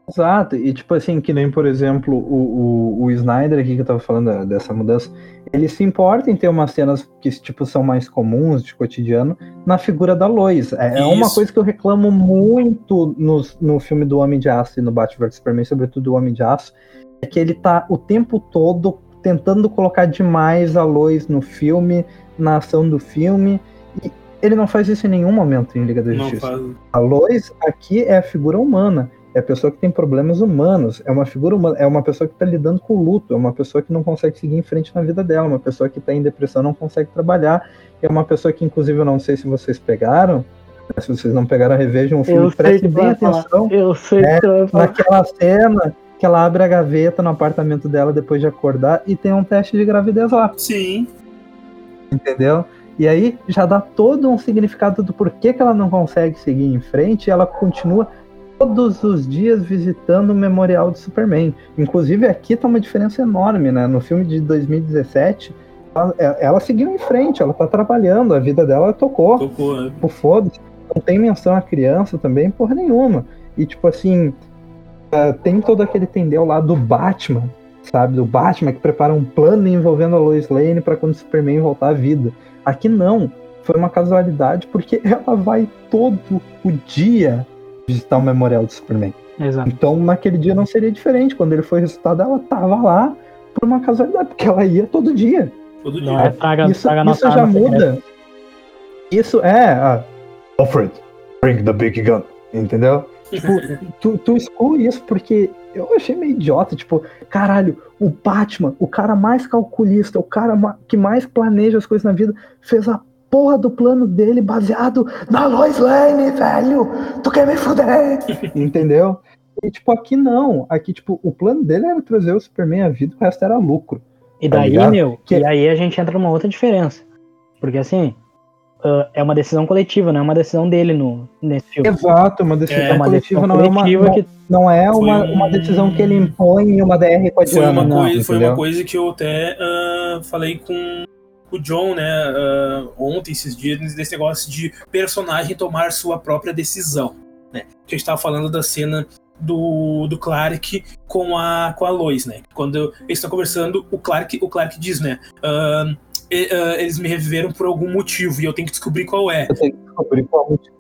Exato, e tipo assim, que nem, por exemplo, o, o, o Snyder aqui que eu tava falando da- dessa mudança, ele se importa em ter umas cenas que tipo, são mais comuns de cotidiano na figura da Lois. É, é uma coisa que eu reclamo muito no, no filme do Homem de Aço e no Batman vs Superman, sobretudo do Homem de Aço, é que ele tá o tempo todo tentando colocar demais a Lois no filme, na ação do filme, e ele não faz isso em nenhum momento em Liga da Justiça. A Lois aqui é a figura humana. É a pessoa que tem problemas humanos. É uma figura humana. É uma pessoa que está lidando com o luto. É uma pessoa que não consegue seguir em frente na vida dela. Uma pessoa que está em depressão não consegue trabalhar. É uma pessoa que, inclusive, eu não sei se vocês pegaram. né, Se vocês não pegaram, revejam o filme. Eu sei Prestem bem atenção Eu sei É, falar. naquela cena que ela abre a gaveta no apartamento dela depois de acordar e tem um teste de gravidez lá Sim. entendeu? E aí já dá todo um significado do porquê que ela não consegue seguir em frente e ela continua todos os dias visitando o memorial do Superman. Inclusive aqui tá uma diferença enorme, né? No filme de 2017, ela, ela seguiu em frente, ela tá trabalhando, a vida dela tocou Tocou. né? tipo, foda-se. Não tem menção à criança também, porra nenhuma. E, tipo assim, ah, tem todo aquele tendeu lá do Batman, sabe? Do Batman que prepara um plano envolvendo a Lois Lane pra quando o Superman voltar à vida. Aqui não. Foi uma casualidade porque ela vai todo o dia visitar o memorial do Superman. Exato. Então, naquele dia não seria diferente. Quando ele foi ressuscitado, ela tava lá por uma casualidade, porque ela ia todo dia. Todo Não dia. é traga, Isso, traga isso já arma secreta. muda. Isso é. ah, Alfred, bring the big gun. Entendeu? Tipo, tu, tu exclui isso porque eu achei meio idiota. Tipo, caralho, o Batman, o cara mais calculista, o cara que mais planeja as coisas na vida, fez a porra do plano dele baseado na Lois Lane, velho. Tu quer me fuder? Entendeu? E, tipo, aqui não. Aqui, tipo, o plano dele era trazer o Superman à vida, o resto era lucro. E Tá daí, ligado? meu, Que- e aí a gente entra numa outra diferença. Porque assim, ah, é uma decisão coletiva, não é uma decisão dele no, nesse filme. Exato, uma decisão É, É uma coletiva decisão não é uma, coletiva não, que não é Foi uma, um- uma decisão que ele impõe em uma DR com a Foi Diana, uma, não, coisa, foi uma coisa que eu até ah, falei com o John, né, ah, ontem, esses dias, desse negócio de personagem tomar sua própria decisão, né? Que a gente tava falando da cena do, do Clark com a, com a Lois, né? Quando eles estão conversando, o Clark, o Clark diz, né, e- ah, eles me reviveram por algum motivo e eu tenho que descobrir qual é. Eu tenho que descobrir qual motivo.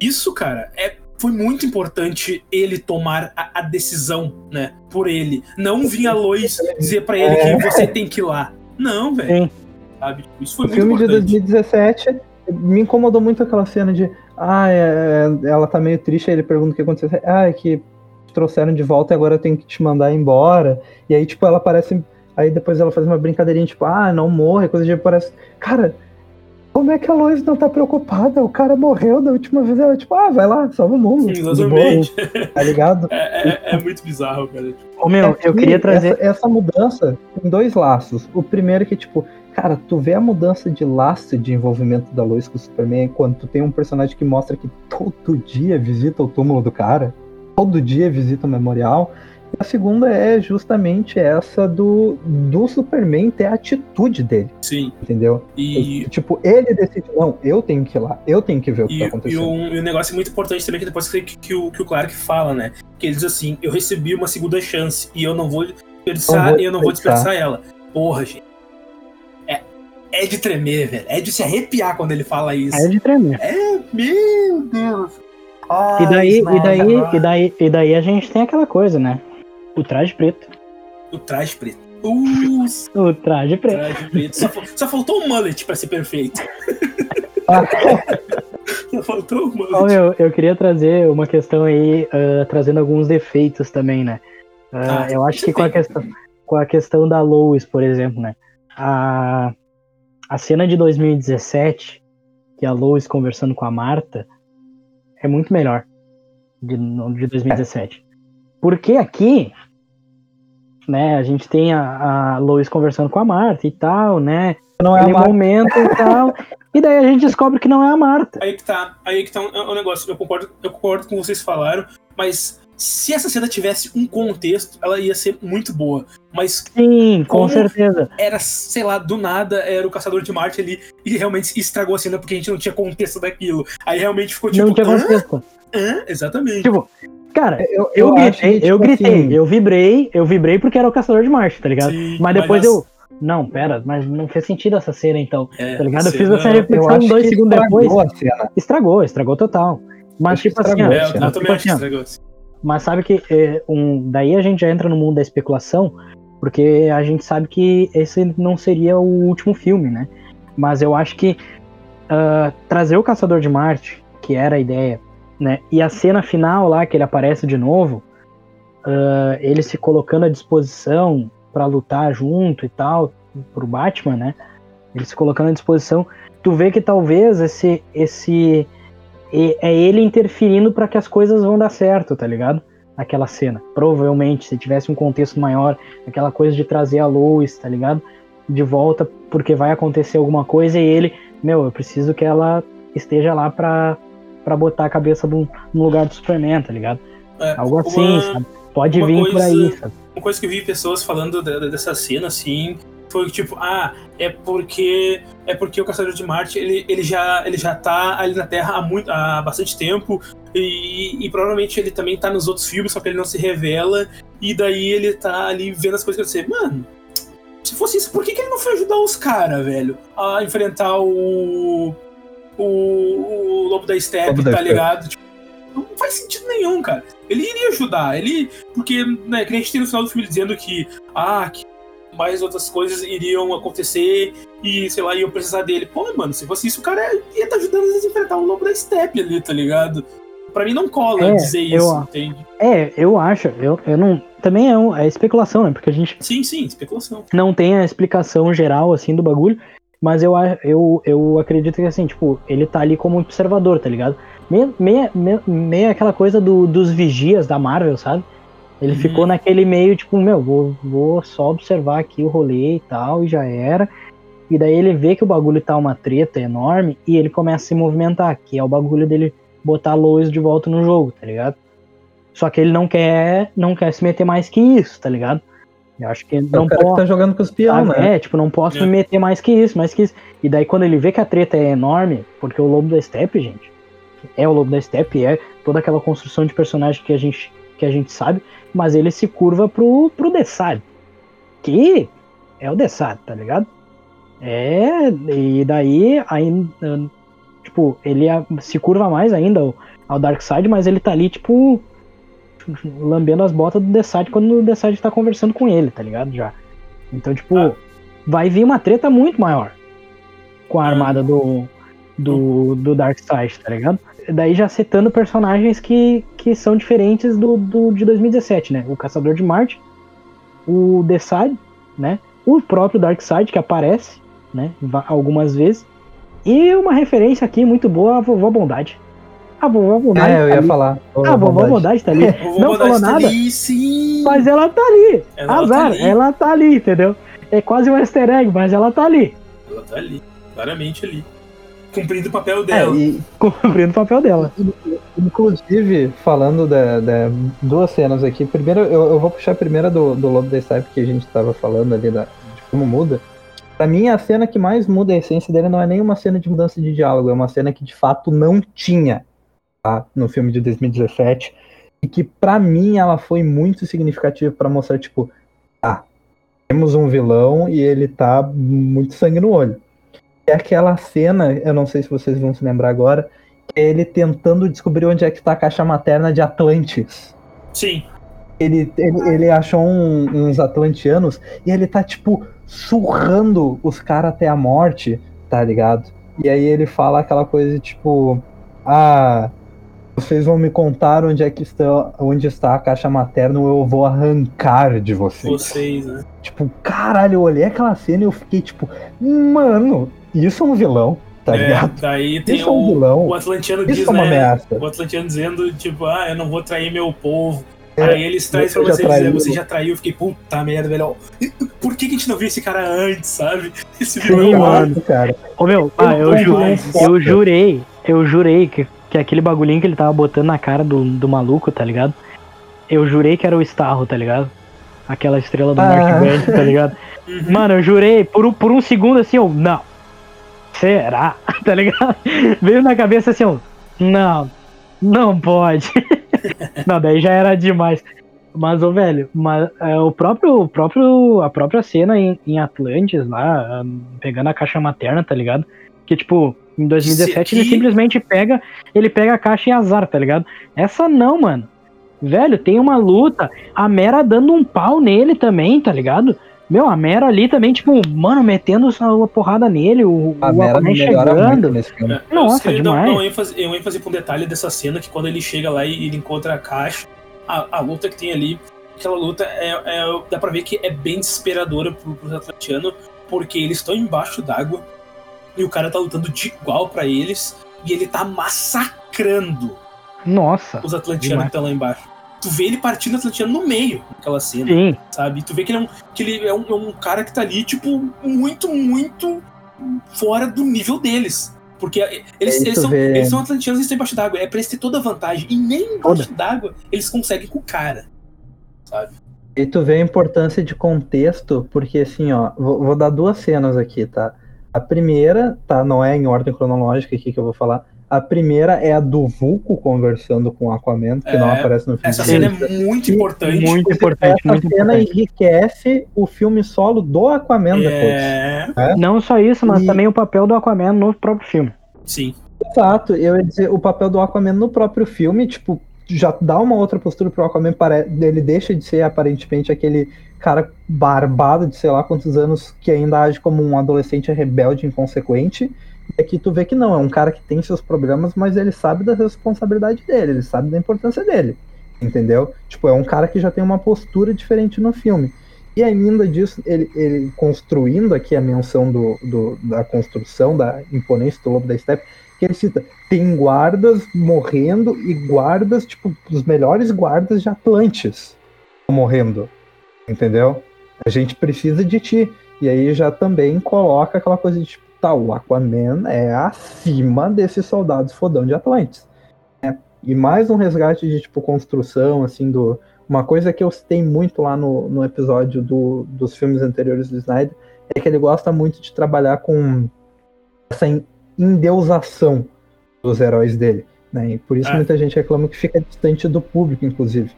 Isso, cara, é, foi muito importante ele tomar a, a decisão, né? Por ele. Não vir a Lois dizer pra ele É. que você tem que ir lá. Não, velho. Sim. Sabe? Isso foi O muito filme de importante. 2017 me incomodou muito aquela cena de ah, é, é, ela tá meio triste, aí ele pergunta o que aconteceu. Ah, é que te trouxeram de volta e agora eu tenho que te mandar embora. E aí, tipo, ela parece. Aí depois ela faz uma brincadeirinha, tipo, ah, não morre, coisa de parece. Cara, como é que a Lois não tá preocupada? O cara morreu da última vez. Ela, tipo, ah, vai lá, salva o mundo. boa, Exatamente. Tá ligado? É, é- é muito bizarro, cara. Ô, meu, eu Aqui, queria trazer. Essa, essa mudança tem dois laços. O primeiro é que, tipo, cara, tu vê a mudança de laço de envolvimento da Lois com o Superman quando tu tem um personagem que mostra que todo dia visita o túmulo do cara, todo dia visita o memorial. E a segunda é justamente essa do, do Superman ter a atitude dele, Sim. entendeu? E, Tipo, ele decide, não, eu tenho que ir lá, eu tenho que ver o que e, tá e, acontecendo. um, e um negócio muito importante também que depois que, que, o, que o Clark fala, né? Que ele diz assim: eu recebi uma segunda chance e eu não vou desperdiçar, Não vou e eu não vou desperdiçar. desperdiçar ela. Porra, gente. É, é de tremer, velho. É de se arrepiar quando ele fala isso. É de tremer. Meu Deus! E daí, e daí, e daí, e daí a gente tem aquela coisa, né? O traje preto. O traje preto. Uh, O traje preto. traje preto. Só, só faltou o mullet pra ser perfeito. Só faltou o mullet. Ô, meu, eu queria trazer uma questão aí, ah, trazendo alguns defeitos também, né? Ah, Ah, eu acho que com a, questão, com a questão da Lois, por exemplo, né? A, a cena de 2017, que é a Lois conversando com a Marta, é muito melhor de, de 2017. Porque aqui, né, a gente tem a, a Lois conversando com a Marta e tal, né? Não é a Marta. momento e tal. E daí a gente descobre que não é a Marta. Aí que tá, aí que tá um, um negócio. Eu concordo, eu concordo com o que vocês falaram, mas se essa cena tivesse um contexto, ela ia ser muito boa. Mas Sim, com certeza. era, sei lá, do nada era o caçador de Marte ali e realmente estragou a cena porque a gente não tinha contexto daquilo. Aí realmente ficou tipo. não tinha "Hã? contexto. Hã? Exatamente. Tipo, Cara, Eu, eu, acho gritei, que, eu tipo gritei, assim, eu vibrei, eu vibrei porque era o Caçador de Marte, tá ligado? Sim, mas depois mas- eu. Não, pera, mas não fez sentido essa cena então. É, Tá ligado? Eu fiz essa eu reflexão dois segundos depois. Estragou, estragou total. Mas tipo assim, ó, estragou, É, eu, Tipo eu também acho que assim, estragou. assim. Mas sabe que é, um, daí a gente já entra no mundo da especulação, porque a gente sabe que esse não seria o último filme, né? Mas eu acho que ah, trazer o Caçador de Marte, que era a ideia, né? E a cena final lá que ele aparece de novo, ah, ele se colocando à disposição pra lutar junto e tal, pro Batman, né? Ele se colocando à disposição. Tu vê que talvez esse esse é ele interferindo pra que as coisas vão dar certo, tá ligado? Aquela cena. Provavelmente, se tivesse um contexto maior, aquela coisa de trazer a Lois, tá ligado? De volta, porque vai acontecer alguma coisa e ele, meu, eu preciso que ela esteja lá pra, pra botar a cabeça no, lugar do Superman, tá ligado? É, Algo assim, uma- sabe? Pode vir por coisa- aí, sabe? Uma coisa que eu vi pessoas falando de- de- dessa cena, assim, foi tipo, ah, é porque é porque o Caçador de Marte, ele, ele, já, ele já tá ali na Terra há, muito, há bastante tempo e, e provavelmente ele também tá nos outros filmes, só que ele não se revela e daí ele tá ali vendo as coisas acontecer. Mano, se fosse isso, por que, que ele não foi ajudar os caras, velho, a enfrentar o, o, o Lobo da Steppe, Lobo tá ligado? Tipo, não faz sentido nenhum, cara. Ele iria ajudar, ele. Porque, né, que a gente tem no final do filme dizendo que. Ah, que mais outras coisas iriam acontecer e, sei lá, iam precisar dele. Pô, mano, se fosse isso, o cara ia estar ajudando eles a enfrentar o lobo da steppe ali, tá ligado? Pra mim não cola É, dizer eu- isso, entende? É, eu acho, eu, eu não. Também é, um- é especulação, né? Porque a gente Sim, sim, especulação. não tem a explicação geral, assim, do bagulho. Mas eu, eu, eu acredito que, assim, tipo, ele tá ali como observador, tá ligado? Meio, meio, meio, meio aquela coisa do, dos vigias da Marvel, sabe? Ele Uhum. ficou naquele meio, tipo, meu, vou, vou só observar aqui o rolê e tal, e já era. E daí ele vê que o bagulho tá uma treta enorme e ele começa a se movimentar, que é o bagulho dele botar a Lois de volta no jogo, tá ligado? Só que ele não quer, não quer se meter mais que isso, tá ligado? Eu acho que É não pode. tá jogando com os peão, Ah, né? É, tipo, não posso É. me meter mais que isso, mais que isso. E daí quando ele vê que a treta é enorme, porque o Lobo da Steppe, gente, é o Lobo da Steppe, é toda aquela construção de personagem que a gente, que a gente sabe, mas ele se curva pro, pro Dessad, que é o Dessad, tá ligado? É, e daí, ainda, tipo, ele se curva mais ainda ao, ao Darkseid, mas ele tá ali, tipo, lambendo as botas do Dessad quando o Dessad tá conversando com ele, tá ligado? Já. Então, tipo, Ah. vai vir uma treta muito maior com a armada do, do, do Darkseid, tá ligado? Daí já setando personagens que, que são diferentes do, do de 2017, né? O Caçador de Marte, o Desaad, né? O próprio Darkseid que aparece, né? Algumas vezes. E uma referência aqui muito boa à Vovó Bondade. A Vovó Bondade. É, eu tá ia ali. falar. A Vovó Bondade tá ali. O Não falou Bondade tá nada. ali, sim. Mas ela tá ali. Ela tá Azar, ali. ela tá ali, entendeu? É quase um easter egg, mas ela tá ali. Ela tá ali, claramente ali. Cumprindo o papel É, dela. e, Cumprindo o papel dela. inclusive, falando de, de duas cenas aqui. Primeiro, eu, eu vou puxar a primeira do, do Lobo da que a gente tava falando ali da, de como muda. Pra mim, a cena que mais muda a essência dele não é nem uma cena de mudança de diálogo, é uma cena que de fato não tinha tá, no filme de 2017. E que pra mim ela foi muito significativa pra mostrar, tipo, ah, temos um vilão e ele tá muito sangue no olho. É aquela cena, eu não sei se vocês vão se lembrar agora, que é ele tentando descobrir onde é que está a caixa materna de Atlantis. Sim. Ele, ele, ele achou um- uns atlantianos e ele tá, tipo, surrando os caras até a morte, tá ligado? E aí ele fala aquela coisa, tipo, ah, vocês vão me contar onde é que está, onde está a caixa materna ou eu vou arrancar de vocês. Vocês, né? Tipo, caralho, eu olhei aquela cena e eu fiquei, tipo, mano, isso é um vilão, tá É, ligado? daí tem Isso é um o, vilão. o Atlantiano diz, Isso é uma né? ameaça. O Atlantiano dizendo, tipo, ah, eu não vou trair meu povo. É, Aí eles trazem pra você dizer, você já traiu. Eu fiquei, puta merda, velho. Por que, que a gente não viu esse cara antes, sabe? Esse Sim, vilão. mano. cara. Ô meu, ah, eu, tô ju- demais. eu jurei, eu jurei que, que aquele bagulhinho que ele tava botando na cara do, do maluco, tá ligado? Eu jurei que era o Starro, tá ligado? Aquela estrela do Ah. Norte tá ligado? Uhum. Mano, eu jurei, por, um- por um segundo assim, eu, não. Será? Tá ligado? Veio na cabeça assim, ó, não, não pode. Não, daí já era demais. Mas, ô, velho, mas, é, o próprio, o próprio, a própria cena em, em Atlantis lá, pegando a caixa materna, tá ligado? Que, tipo, em 2017 ele simplesmente pega, ele pega a caixa em azar, tá ligado? Essa não, mano. Velho, tem uma luta, a Mera dando um pau nele também, tá ligado? Meu, a Mera ali também, tipo, mano, metendo uma porrada nele, o, A o Mera Aquaman chegando. nesse filme. É, Nossa, demais. dar um ênfase, um ênfase pra um detalhe dessa cena que quando ele chega lá e ele encontra a caixa, a, a luta que tem ali, aquela luta é, é- dá pra ver que é bem desesperadora pro, pros atlantianos, porque eles estão embaixo d'água e o cara tá lutando de igual pra eles e ele tá massacrando Nossa, os atlantianos Demais. que estão lá embaixo. Tu vê ele partindo atlantiano no meio daquela cena sim. sabe? Tu vê que ele é um, que ele é um, é um cara que tá ali, tipo, muito, muito fora do nível deles. Porque eles, Aí eles, são, vê- eles são atlantianos e estão embaixo d'água. É pra eles ter toda a vantagem. E nem embaixo d'água eles conseguem com o cara. Sabe? E tu vê a importância de contexto, porque assim, ó, vou, vou dar duas cenas aqui, tá? A primeira, tá, não é em ordem cronológica aqui que eu vou falar. A primeira é a do Vulco conversando com o Aquaman, que não É, aparece no filme. Essa cena é muito importante. Muito importante, Essa muito cena importante. enriquece o filme solo do Aquaman depois. É, Não só isso, mas E- também o papel do Aquaman no próprio filme. sim. Exato, eu ia dizer, o papel do Aquaman no próprio filme, tipo, já dá uma outra postura pro Aquaman, ele deixa de ser aparentemente aquele cara barbado de sei lá quantos anos que ainda age como um adolescente rebelde inconsequente. E aqui tu vê que não, é um cara que tem seus problemas, mas ele sabe da responsabilidade dele, ele sabe da importância dele. Entendeu? Tipo, é um cara que já tem uma postura diferente no filme. E ainda disso, ele, ele construindo aqui a menção do, do- da construção, da imponência do Lobo da Steppe, que ele cita, tem guardas morrendo e guardas, tipo, os melhores guardas de Atlantis morrendo. Entendeu? A gente precisa de ti. E aí já também coloca aquela coisa de tipo, tá, o Aquaman é acima desses soldados fodão de Atlantis. né? E mais um resgate de tipo construção, assim, do. Uma coisa que eu citei muito lá no, no episódio do, dos filmes anteriores do Snyder é que ele gosta muito de trabalhar com essa en- endeusação dos heróis dele. Né? E por isso É. muita gente reclama que fica distante do público, inclusive.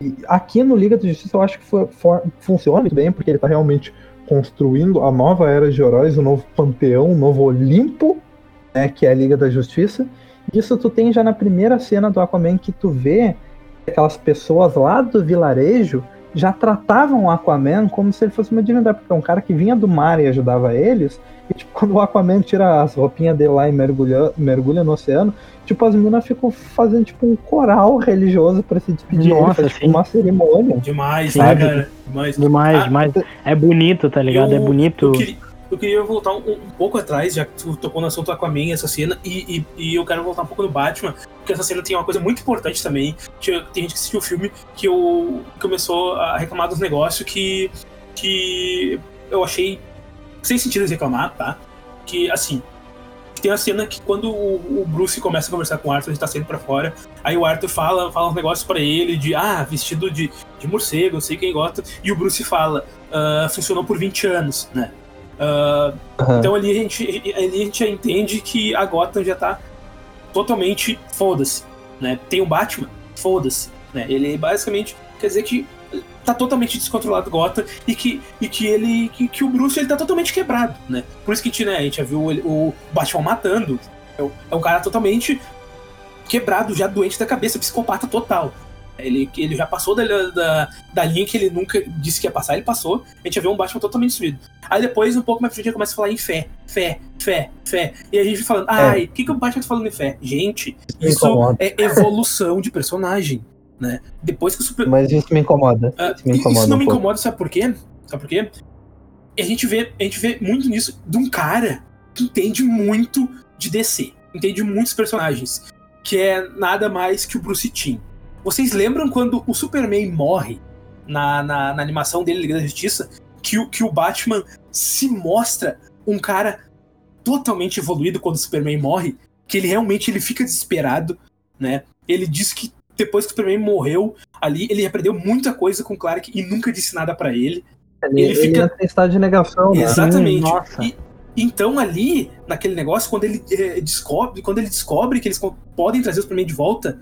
E aqui no Liga da Justiça eu acho que for- for- funciona muito bem, porque ele está realmente construindo a nova era de heróis, o novo panteão, o novo Olimpo, né, que é a Liga da Justiça. Isso tu tem já na primeira cena do Aquaman que tu vê aquelas pessoas lá do vilarejo já tratavam o Aquaman como se ele fosse uma divindade, porque é um cara que vinha do mar e ajudava eles. E tipo, quando o Aquaman tira as roupinhas dele lá e mergulha, mergulha no oceano, tipo, as meninas ficam fazendo tipo um coral religioso pra se despedir. Nossa, faz, tipo, uma cerimônia. Demais, né, cara? Demais. Demais, Ah, demais. É bonito, tá ligado? é Eu- bonito. Eu queria, eu queria voltar um, um pouco atrás, já que tu tocou no assunto Aquaman, essa cena, e, e, e eu quero voltar um pouco no Batman, porque essa cena tem uma coisa muito importante também. Tinha- Tem gente que assistiu o filme que eu, começou a reclamar dos negócios que, que eu achei sem sentido de reclamar, tá? Que, assim, tem a cena que quando o, o Bruce começa a conversar com o Arthur, ele tá saindo pra fora, aí o Arthur fala, fala uns negócios pra ele de, ah, vestido de, de morcego, eu sei quem gosta, e o Bruce fala, ah, funcionou por 20 anos, né? Ah, Aham. então ali a, gente, ali a gente já entende que a Gotham já tá totalmente foda-se, né? Tem o Batman, foda-se, né? Ele basicamente quer dizer que tá totalmente descontrolado Gotham e que, e que ele que, que o Bruce ele tá totalmente quebrado, né? Por isso que a gente, né, a gente já viu ele- o Batman matando, é um- é um cara totalmente quebrado, já doente da cabeça, psicopata total. Ele, ele já passou da, da, da linha que ele nunca disse que ia passar, ele passou. A gente já vê um Batman totalmente destruído. Aí depois, um pouco mais pra frente, começa a falar em fé, fé, fé, fé. E a gente falando, ai, o que, que o Batman tá falando em fé? Gente, isso é evolução de personagem, né? Depois que o Super... Mas isso me incomoda. Ah, Isso me incomoda. isso não um me pouco. incomoda, sabe por quê? Sabe por quê? A gente vê, a gente vê muito nisso de um cara que entende muito de DC, entende muitos personagens, que é nada mais que o Bruce Timm. Vocês lembram quando o Superman morre na, na, na animação dele, Liga da Justiça, que o, que o Batman se mostra um cara totalmente evoluído quando o Superman morre, que ele realmente ele fica desesperado, né? Ele diz que depois que o Superman morreu ali, ele aprendeu muita coisa com o Clark e nunca disse nada pra ele. Ele, ele ele fica- entra em estado de negação, né? Exatamente. nossa. E- então ali, naquele negócio, quando ele eh, descobre, quando ele descobre que eles podem trazer o Superman de volta,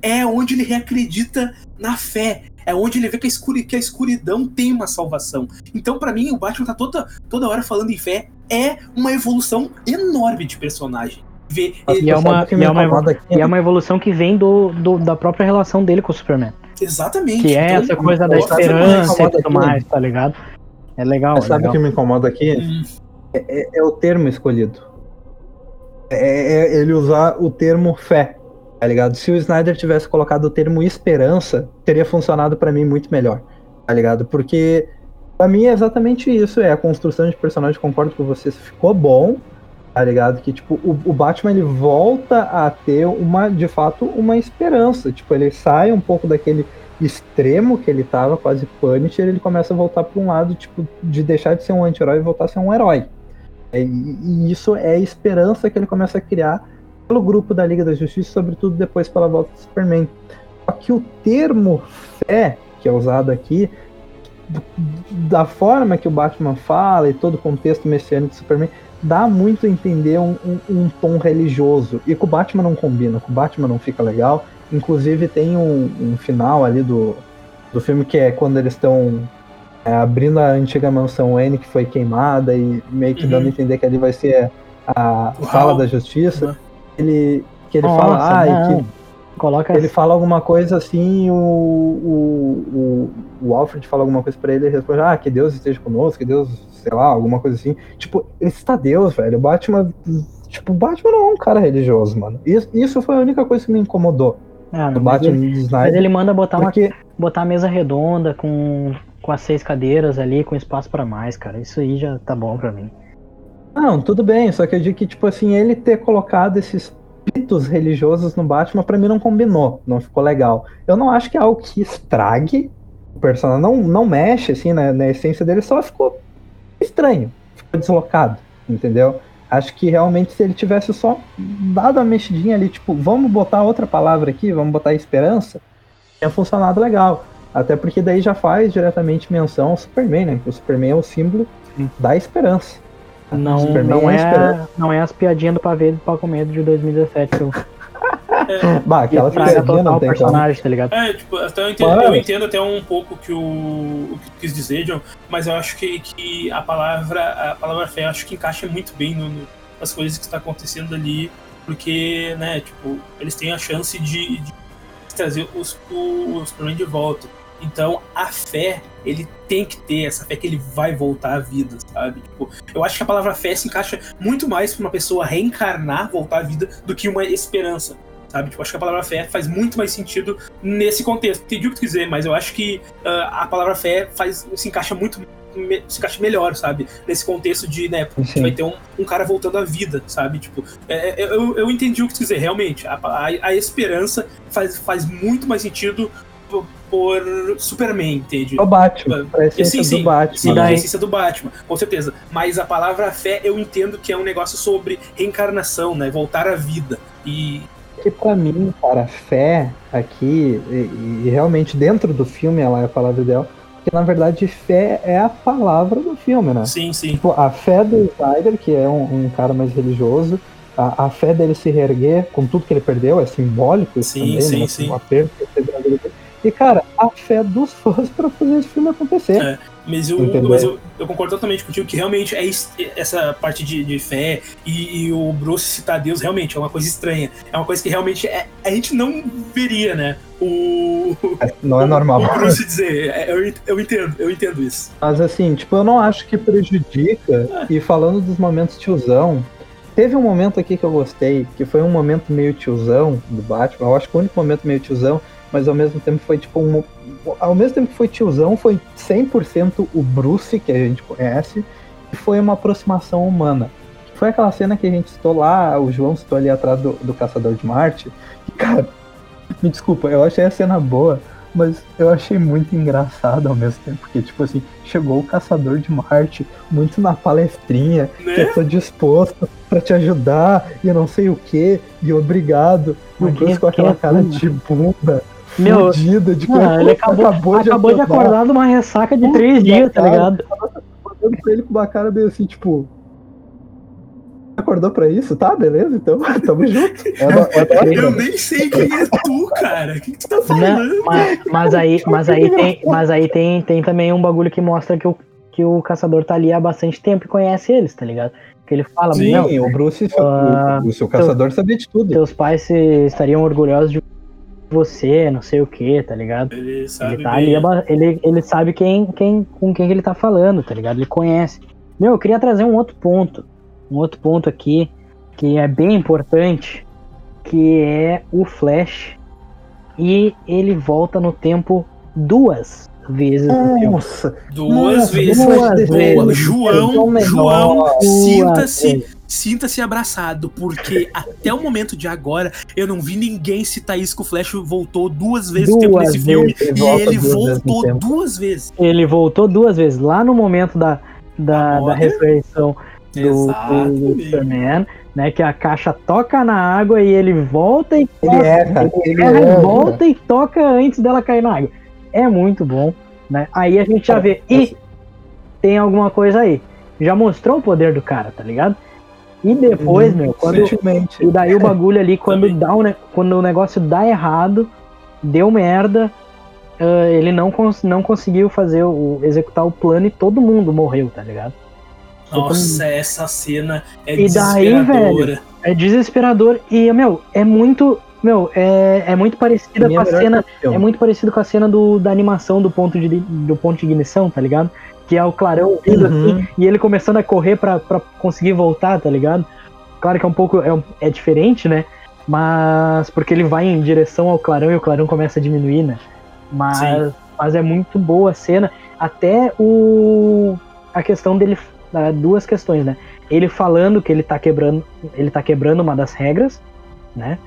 é onde ele reacredita na fé. É onde ele vê que a, escuri que a escuridão tem uma salvação. Então, para mim, o Batman tá toda, toda hora falando em fé. É uma evolução enorme de personagem. Ver e, é uma, e, é uma, e é uma evolução que vem do, do, da própria relação dele com o Superman. Exatamente. Que é então, essa coisa da esperança e tudo mais, tá ligado? É legal. Mas sabe o que me incomoda aqui? Hum. É, é, é, o termo escolhido. É, é, ele usar o termo fé, tá ligado? Se o Snyder tivesse colocado o termo esperança, teria funcionado para mim muito melhor, tá ligado? Porque para mim é exatamente isso, é a construção de personagem, concordo com você, ficou bom, tá ligado? Que, tipo, o, o, Batman, ele volta a ter uma, de fato, uma esperança. Tipo, ele sai um pouco daquele extremo que ele tava, quase Punisher, ele começa a voltar para um lado, tipo, de deixar de ser um anti-herói e voltar a ser um herói. E, e, isso é a esperança que ele começa a criar pelo grupo da Liga da Justiça, sobretudo depois pela volta do Superman. Só que o termo fé, que é usado aqui, da forma que o Batman fala e todo o contexto messiânico do Superman, dá muito a entender um, um, um, tom religioso. E com o Batman não combina, com o Batman não fica legal. Inclusive tem um, um final ali do, do filme que é quando eles estão é, abrindo a antiga mansão Wayne que foi queimada e meio que uhum. dando a entender que ali vai ser a Uau. sala da justiça. Uhum. Ele, que ele Nossa, fala, ah, que Coloca ele fala alguma coisa assim, o, o, o, o Alfred fala alguma coisa para ele e responde, ah, que Deus esteja conosco, que Deus sei lá, alguma coisa assim. Tipo, ele está Deus, velho. O Batman. Tipo, o Batman não é um cara religioso, mano. Isso, isso foi a única coisa que me incomodou. Ah, Batman ele, Snyder, mas ele manda botar, porque... uma, botar a mesa redonda com, com as seis cadeiras ali, com espaço para mais, cara. Isso aí já tá bom pra mim. Não, tudo bem, só que eu digo que, tipo assim, ele ter colocado esses pitos religiosos no Batman, para mim não combinou, não ficou legal. Eu não acho que é algo que estrague o personagem, não, não mexe, assim, na, na essência dele, só ficou estranho, ficou deslocado, entendeu? Acho que realmente se ele tivesse só dado a mexidinha ali, tipo, vamos botar outra palavra aqui, vamos botar esperança, tinha funcionado legal. Até porque daí já faz diretamente menção ao Superman, né? Que o Superman é o símbolo Sim. da esperança. Não, não, é, é não é as piadinhas do pavê do Paco Medo de 2017 que eu é. bah, aquela piadinha não tem personagem, tá ligado? É, tipo, até eu entendo, eu entendo até um pouco que o, o que quis dizer, John, mas eu acho que, que a palavra a palavra fé acho que encaixa muito bem no, no, nas coisas que está acontecendo ali, porque, né, tipo, eles têm a chance de, de trazer os, os Superman de volta. Então, a fé, ele tem que ter essa fé que ele vai voltar à vida, sabe? Tipo, eu acho que a palavra fé se encaixa muito mais para uma pessoa reencarnar, voltar à vida, do que uma esperança sabe? Tipo, acho que a palavra fé faz muito mais sentido nesse contexto. Entendi o que tu dizer, mas eu acho que uh, a palavra fé faz, se encaixa muito me, se encaixa melhor, sabe? Nesse contexto de, né, vai ter um, um, cara voltando à vida, sabe? Tipo, é, é, eu, eu entendi o que tu dizer, realmente. A, a, a, esperança faz, faz muito mais sentido por, por Superman, entende? O Batman. A essência sim, sim, do Batman. Sim, a essência do Batman, com certeza. Mas a palavra fé eu entendo que é um negócio sobre reencarnação, né? Voltar à vida. E que para mim, cara, fé aqui, e, e, realmente dentro do filme ela é a palavra dela, porque na verdade fé é a palavra do filme, né? Sim, sim. Tipo, a fé do Snyder, que é um, um cara mais religioso, a, a, fé dele se reerguer com tudo que ele perdeu, é simbólico sim, também, sim, né? sim. Que teve na vida dele. E, cara, a fé dos fãs para fazer esse filme acontecer. É. Mas, eu, mas eu, eu, concordo totalmente contigo que realmente é essa parte de, de fé e, e, o Bruce citar Deus realmente é uma coisa estranha. É uma coisa que realmente é, a gente não veria, né? O. É, não é normal. O Bruce dizer. É, eu, eu entendo, eu entendo isso. Mas assim, tipo, eu não acho que prejudica. É. E falando dos momentos tiozão, teve um momento aqui que eu gostei, que foi um momento meio tiozão do Batman. Eu acho que o único momento meio tiozão mas ao mesmo tempo foi tipo um. Ao mesmo tempo que foi tiozão, foi 100% o Bruce, que a gente conhece, e foi uma aproximação humana. Foi aquela cena que a gente citou lá, o João citou ali atrás do, do Caçador de Marte. E, cara, me desculpa, eu achei a cena boa, mas eu achei muito engraçado ao mesmo tempo, porque, tipo assim, chegou o Caçador de Marte, muito na palestrinha, né? que eu tô disposto para te ajudar, e não sei o que, e obrigado. E o Bruce com aquela cara de bunda meu, fudida de não, ele acabou, acabou, de, acabou de acordar de uma ressaca de três dias, tá ligado? Olhando pra ele com uma cara meio assim, tipo. Acordou pra isso? Tá, beleza, então tamo junto. É é Eu nem sei quem é tu, cara. O que, que tu tá falando? Mas, mas aí, mas aí, tem, mas aí tem, tem também um bagulho que mostra que o, que o caçador tá ali há bastante tempo e conhece eles, tá ligado? Que ele fala, Sim, não, o Bruce, Ah, o, o seu caçador sabia de tudo. teus pais se, estariam orgulhosos de você, não sei o que, tá ligado? Ele sabe Ele tá ali, ele, ele sabe quem, quem, com quem ele tá falando, tá ligado? Ele conhece. Meu, eu queria trazer um outro ponto. Um outro ponto aqui que é bem importante, que é o Flash. E ele volta no tempo duas vezes. Nossa, Duas Nossa, vezes. duas vezes. João, João, sinta-se, sinta-se abraçado, porque até o momento de agora eu não vi ninguém citar isso que o Flash voltou duas vezes no tempo Duas nesse filme vezes, ele e ele duas vezes voltou tempo. duas vezes. Ele voltou duas vezes. Lá no momento da, da, da ressurreição do, do. Superman, né? Que a caixa toca na água e ele volta e ele erra, ele erra, erra. volta e toca antes dela cair na água. É muito bom, né? Aí a gente já vê, e tem alguma coisa aí. Já mostrou o poder do cara, tá ligado? E depois, Uhum, meu, quando, e daí o bagulho ali, quando, dá o quando o negócio dá errado, deu merda, ah, ele não, cons- não conseguiu fazer o, executar o plano e todo mundo morreu, tá ligado? Nossa, essa cena é E daí, desesperadora. É desesperador e, meu, é muito. Meu, é, é muito parecida mim com é a cena. É muito parecido com a cena do, da animação do ponto de, do ponto de ignição, tá ligado? Que é o clarão vindo Uhum. assim, e ele começando a correr pra, pra conseguir voltar, tá ligado? Claro que é um pouco. É, é diferente, né? Mas. Porque ele vai em direção ao clarão e o clarão começa a diminuir, né? Mas, Sim. mas é muito boa a cena. Até o. A questão dele. ah, Duas questões, né? Ele falando que ele tá quebrando. Ele tá quebrando uma das regras, né?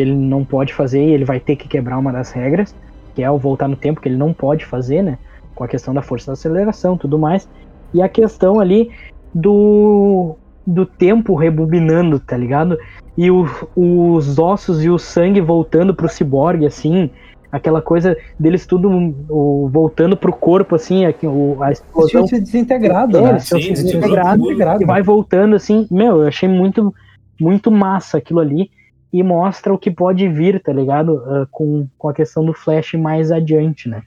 Que ele não pode fazer e ele vai ter que quebrar uma das regras, que é o voltar no tempo, que ele não pode fazer, né? Com a questão da força da aceleração tudo mais. E a questão ali do, do tempo rebobinando, tá ligado? E o- os ossos e o sangue voltando pro ciborgue, assim. Aquela coisa deles tudo o, voltando pro corpo, assim, aqui, o, a explosão se desintegrado, É, né? tinham Sim, se desintegrado desintegrado. e vai voltando assim. Meu, eu achei muito, muito massa aquilo ali. E mostra o que pode vir, tá ligado? Ah, com, com a questão do Flash mais adiante, né?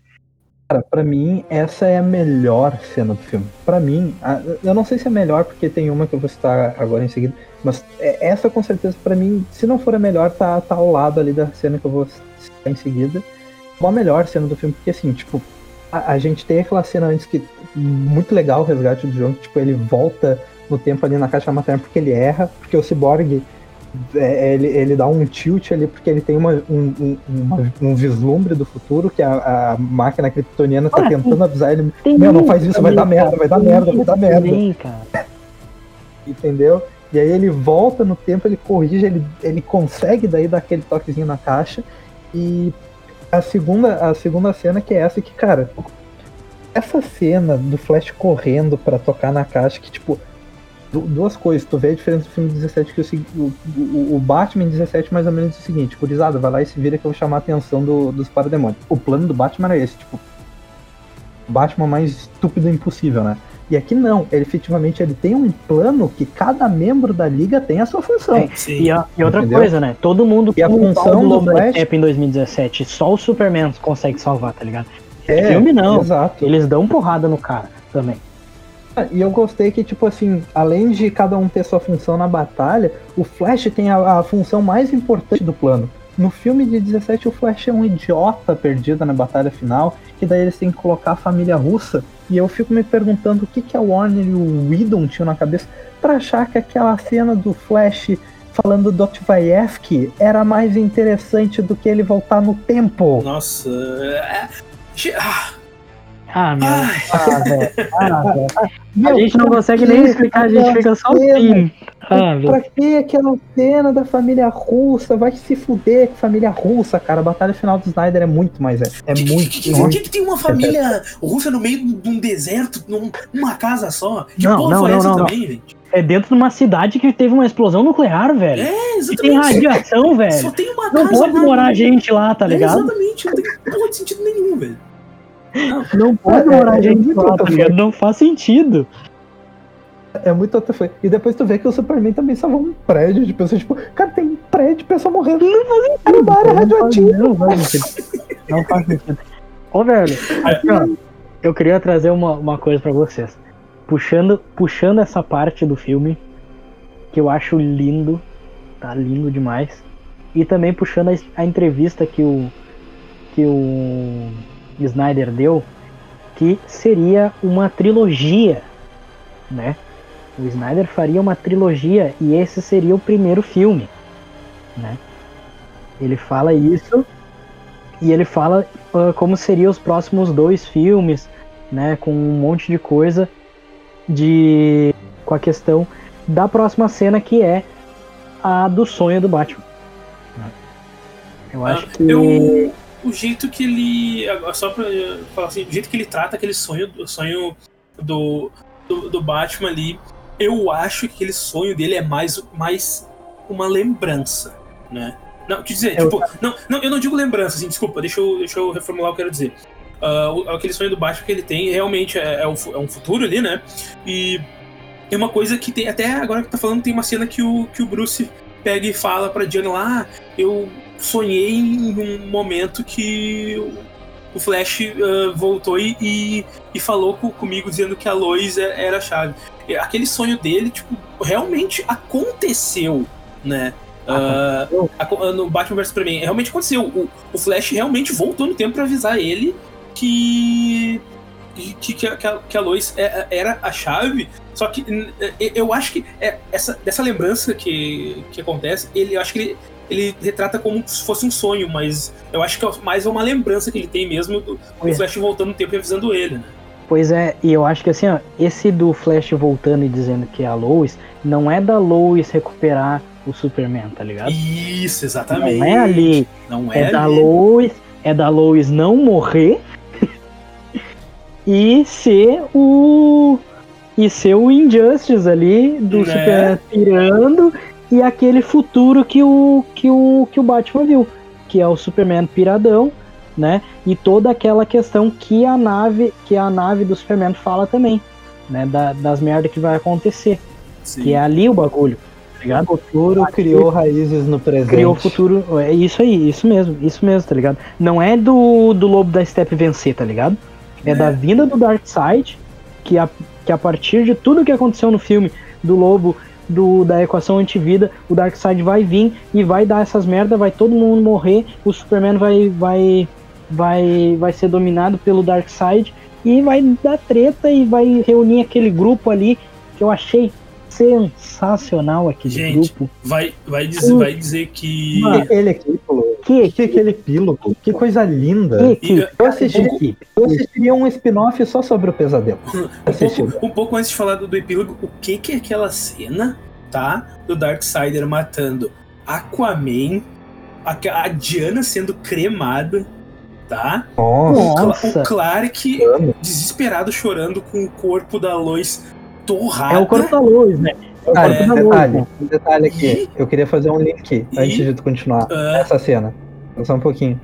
Cara, pra mim, essa é a melhor cena do filme. Pra mim, a- eu não sei se é melhor, porque tem uma que eu vou citar agora em seguida, mas é- essa com certeza, pra mim, se não for a melhor, tá, tá ao lado ali da cena que eu vou citar em seguida. Uma melhor cena do filme, porque assim, tipo, a, a gente tem aquela cena antes que. Muito legal o resgate do John, que tipo, ele volta no tempo ali na caixa materna porque ele erra, porque o Cyborg. É, ele, ele dá um tilt ali porque ele tem uma, um, um, um vislumbre do futuro que a, a máquina kryptoniana tá Ah, tentando avisar ele Tem Meu, não faz isso, vai dar merda, vai dar merda, vai dar merda. também, cara. entendeu? E aí ele volta no tempo, ele corrige, ele, ele consegue daí dar aquele toquezinho na caixa. E a segunda, a segunda cena que é essa que, cara, essa cena do Flash correndo pra tocar na caixa, que tipo, duas coisas, tu vê a diferença do filme 17 que o, o, o, Batman em 17 mais ou menos é o seguinte, curizada, vai lá e se vira que eu vou chamar a atenção do, dos parademônios. O plano do Batman é esse, tipo, o Batman mais estúpido impossível, né? E aqui não, ele efetivamente ele tem um plano que cada membro da liga tem a sua função. É. E, a- e outra Entendeu? coisa, né? Todo mundo E a função do Flash- Steppe em 2017. Só o Superman consegue salvar, tá ligado? É, filme não. Exato. Eles dão porrada no cara também. Ah, E eu gostei que, tipo assim, além de cada um ter sua função na batalha, o Flash tem a, a função mais importante do plano. No filme de 17, o Flash é um idiota perdido na batalha final, que daí eles têm que colocar a família russa. E eu fico me perguntando o que, que a Warner e o Whedon tinham na cabeça pra achar que aquela cena do Flash falando do Dostoevsky era mais interessante do que ele voltar no tempo. Nossa. é- Ge- ah, meu. Ah, velho. Ah, velho. A gente não consegue nem explicar, a gente fica só assim. Ah. Pra que aquela cena da família russa? Vai se fuder com família russa, cara. A batalha final do Snyder é muito mais. É, é que- muito. que- muito. que, que tem uma família russa no meio de um deserto, num- numa casa só? Que Não, porra não, foi não, essa não, não. também, gente? É dentro de uma cidade que teve uma explosão nuclear, velho. É, E tem exatamente. radiação, Só velho. tem uma Não casa pode lá. morar gente lá, tá É, ligado? exatamente, não tem porra de sentido nenhum, velho. Não pode É, morar é gente muito lá, tá ligado? Não faz sentido. É muito outra foi. E depois tu vê que o Superman também salvou um prédio de pessoas, tipo, cara, tem um prédio de pessoa morrendo. Não faz sentido, área radioativa. Não faz sentido. Não faz sentido. Ô, velho, aqui, ó, eu queria trazer uma, uma coisa pra vocês. Puxando, puxando essa parte do filme, que eu acho lindo, tá lindo demais. E também puxando a, a entrevista que o, que o Snyder deu, que seria uma trilogia, né? O Snyder faria uma trilogia e esse seria o primeiro filme, né? Ele fala isso e ele fala uh, como seriam os próximos dois filmes, né? Com um monte de coisa de com a questão da próxima cena que é a do sonho do Batman. Eu acho que Eu, o jeito que ele. Só pra falar assim, o jeito que ele trata aquele sonho, o sonho do, do, do Batman ali, eu acho que aquele sonho dele é mais, mais uma lembrança, né? Não, quer dizer, Eu- tipo, não, não, eu não digo lembrança, assim, desculpa, deixa eu, deixa eu reformular o que eu quero dizer. O- aquele sonho do Batman que ele tem realmente é, é, fu- é um futuro ali, né? E é uma coisa que tem, até agora que tá falando, tem uma cena que o, que o Bruce pega e fala pra Diana lá, ah, eu sonhei em um momento que o- Flash ah, voltou e, e, e falou co- comigo dizendo que a Lois é- era a chave. Aquele sonho dele, tipo, realmente aconteceu, né? Aco- no Batman vs Superman, realmente aconteceu. O, o Flash realmente voltou no tempo pra avisar ele que que, que, a- que a, Lois é- era a chave. Só que é- eu acho que é essa, dessa lembrança que, que acontece, ele eu acho que ele, ele retrata como se fosse um sonho, mas eu acho que é mais uma lembrança que ele tem mesmo do, do é. Flash voltando no tempo e avisando ele, né? Pois é, e eu acho que assim, ó, esse do Flash voltando e dizendo que é a Lois, não é da Lois recuperar o Superman, tá ligado? Isso, exatamente. Não é ali, Não é, é, da ali. Lois, é da Lois não morrer e ser o e ser o Injustice ali do Né? Superman pirando e aquele futuro que o que o que o Batman viu, que é o Superman piradão, né? E toda aquela questão que a nave que a nave do Superman fala também, né? Da- das merdas que vai acontecer, Sim. que é ali o bagulho, tá ligado? O futuro criou raízes no presente. criou o futuro. É isso aí, isso mesmo, isso mesmo, tá ligado? Não é do, do lobo da Step vencer, tá ligado? É, É. da vinda do Darkseid, que a, que a partir de tudo que aconteceu no filme do lobo, do, da equação antivida, o Darkseid vai vir e vai dar essas merda, vai todo mundo morrer, o Superman vai, vai, vai, vai ser dominado pelo Darkseid e vai dar treta e vai reunir aquele grupo ali que eu achei sensacional aquele Gente, grupo. Vai, vai, dizer, vai dizer que. Que aquele epílogo. Que Que aquele epílogo. Que coisa linda. Que equipe, Eu assisti- que. Eu assistiria um spin-off só sobre o pesadelo. Um pouco, um pouco antes de falar do, do epílogo, o que que é aquela cena, tá? Do Darksider matando Aquaman, a, a Diana sendo cremada, tá? Nossa. O, o Clark Amo. desesperado chorando com o corpo da Lois torrada. É o corpo da luz, né? É o Ah, corpo da luz. detalhe, né? um detalhe aqui. Eu queria fazer um link E- antes de tu continuar. Ah, Essa cena. Só um pouquinho.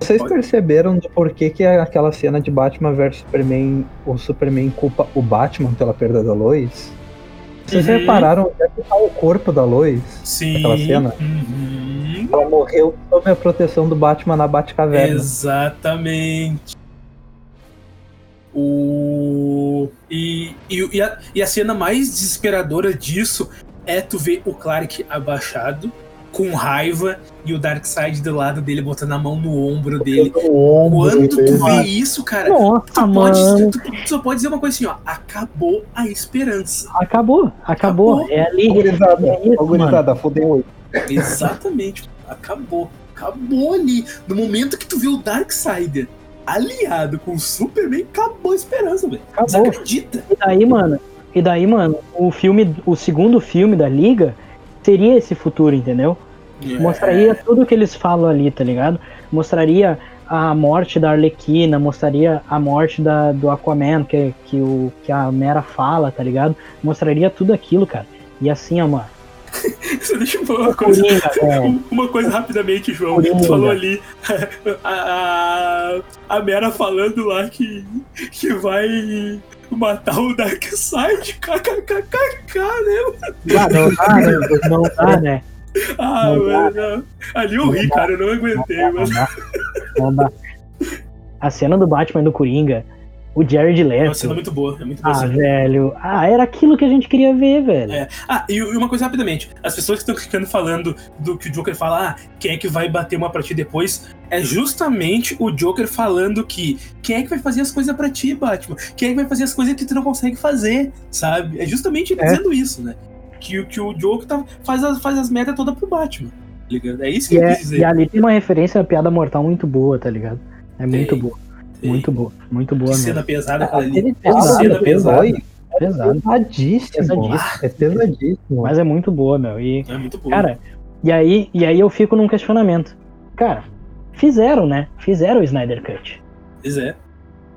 Vocês Pode. perceberam do porquê que aquela cena de Batman vs Superman, o Superman culpa o Batman pela perda da Lois? Vocês Uhum. repararam onde é que tá o corpo da Lois? sim. aquela cena? Uhum. Ela morreu sob a proteção do Batman na Batcaverna. Exatamente. O... E, e, e, a, e a cena mais desesperadora disso é tu ver o Clark abaixado, com raiva, e o Darkseid do lado dele botando a mão no ombro dele. O ombro Quando tu vê isso, cara, Nossa, tu, pode, mano. tu, tu só pode dizer uma coisa assim, ó. Acabou a esperança. Acabou, acabou. Acabou. É ali. Gurizada, É isso, fudeu. Exatamente. acabou. Acabou ali. No momento que tu vê o Darksider aliado com o Superman, acabou a esperança, velho. Você acredita? E daí, mano, e daí, mano, o filme, o segundo filme da Liga seria esse futuro, entendeu? É. Mostraria tudo que eles falam ali, tá ligado? Mostraria a morte da Arlequina, mostraria a morte da, do Aquaman, que, que, o, que a Mera fala, tá ligado? Mostraria tudo aquilo, cara. E assim, ó, mano. Você deixa eu falar uma coisa. Coringa, velho. Uma coisa rapidamente, João. Coringa. Tu falou ali a, a, a Mera falando lá que, que vai matar o Darkseid, kkkk, né? Ah, não dá, né? Não dá, né? Ah, Não dá, mano. Ali eu ri, cara, eu não aguentei, Não mano. dá. Não dá. A cena do Batman do Coringa, o Jared É uma Leto. cena muito boa, é muito boa. Ah, cena. velho. Ah, era aquilo que a gente queria ver, velho. É. Ah, e uma coisa rapidamente. As pessoas que estão ficando falando do que o Joker fala, ah, quem é que vai bater uma pra ti depois, é justamente o Joker falando que quem é que vai fazer as coisas pra ti, Batman? Quem é que vai fazer as coisas que tu não consegue fazer, sabe? É justamente ele É. dizendo isso, né? Que, o- que o Joker tá, faz, as, faz as merdas todas pro Batman. tá ligado? É isso que E, ele é, quis dizer. e ali tem uma referência à piada mortal muito boa, tá ligado? É muito Tem, boa. Muito boa. Muito boa Que mesmo. cena pesada aquela ali. Aquele Pesado, cena É pesado. pesadíssimo. Pesadíssimo. É pesadíssimo. Mas é muito boa, meu. E, É muito bom. cara, e aí, e aí eu fico num questionamento. Cara, fizeram, né? Fizeram o Snyder Cut. Pois é.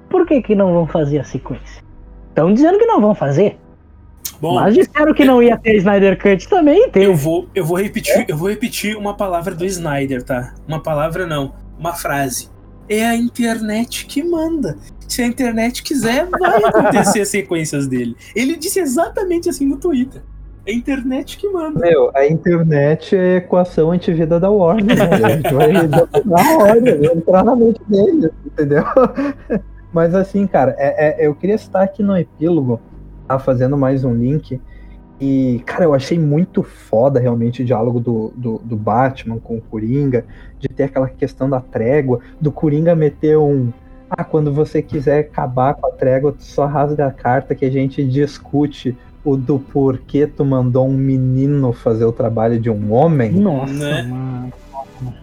Por que que não vão fazer a sequência? Estão dizendo que não vão fazer. Bom, Mas disseram que não ia ter Snyder Cut também, tem. eu vou, eu vou repetir, eu vou repetir uma palavra do Snyder, tá? Uma palavra não, uma frase. É a internet que manda. Se a internet quiser, vai acontecer as sequências dele. Ele disse exatamente assim no Twitter. É a internet que manda. Meu, a internet é a equação antivida da Warner, né? A gente vai na Warner, vai entrar na mente deles, entendeu? Mas assim, cara, é, é- eu queria estar aqui no epílogo, tá? Fazendo mais um link. E, cara, eu achei muito foda realmente o diálogo do, do, do Batman com o Coringa, de ter aquela questão da trégua, do Coringa meter um. Ah, quando você quiser acabar com a trégua, tu só rasga a carta que a gente discute o do porquê tu mandou um menino fazer o trabalho de um homem. Nossa, Né? mano.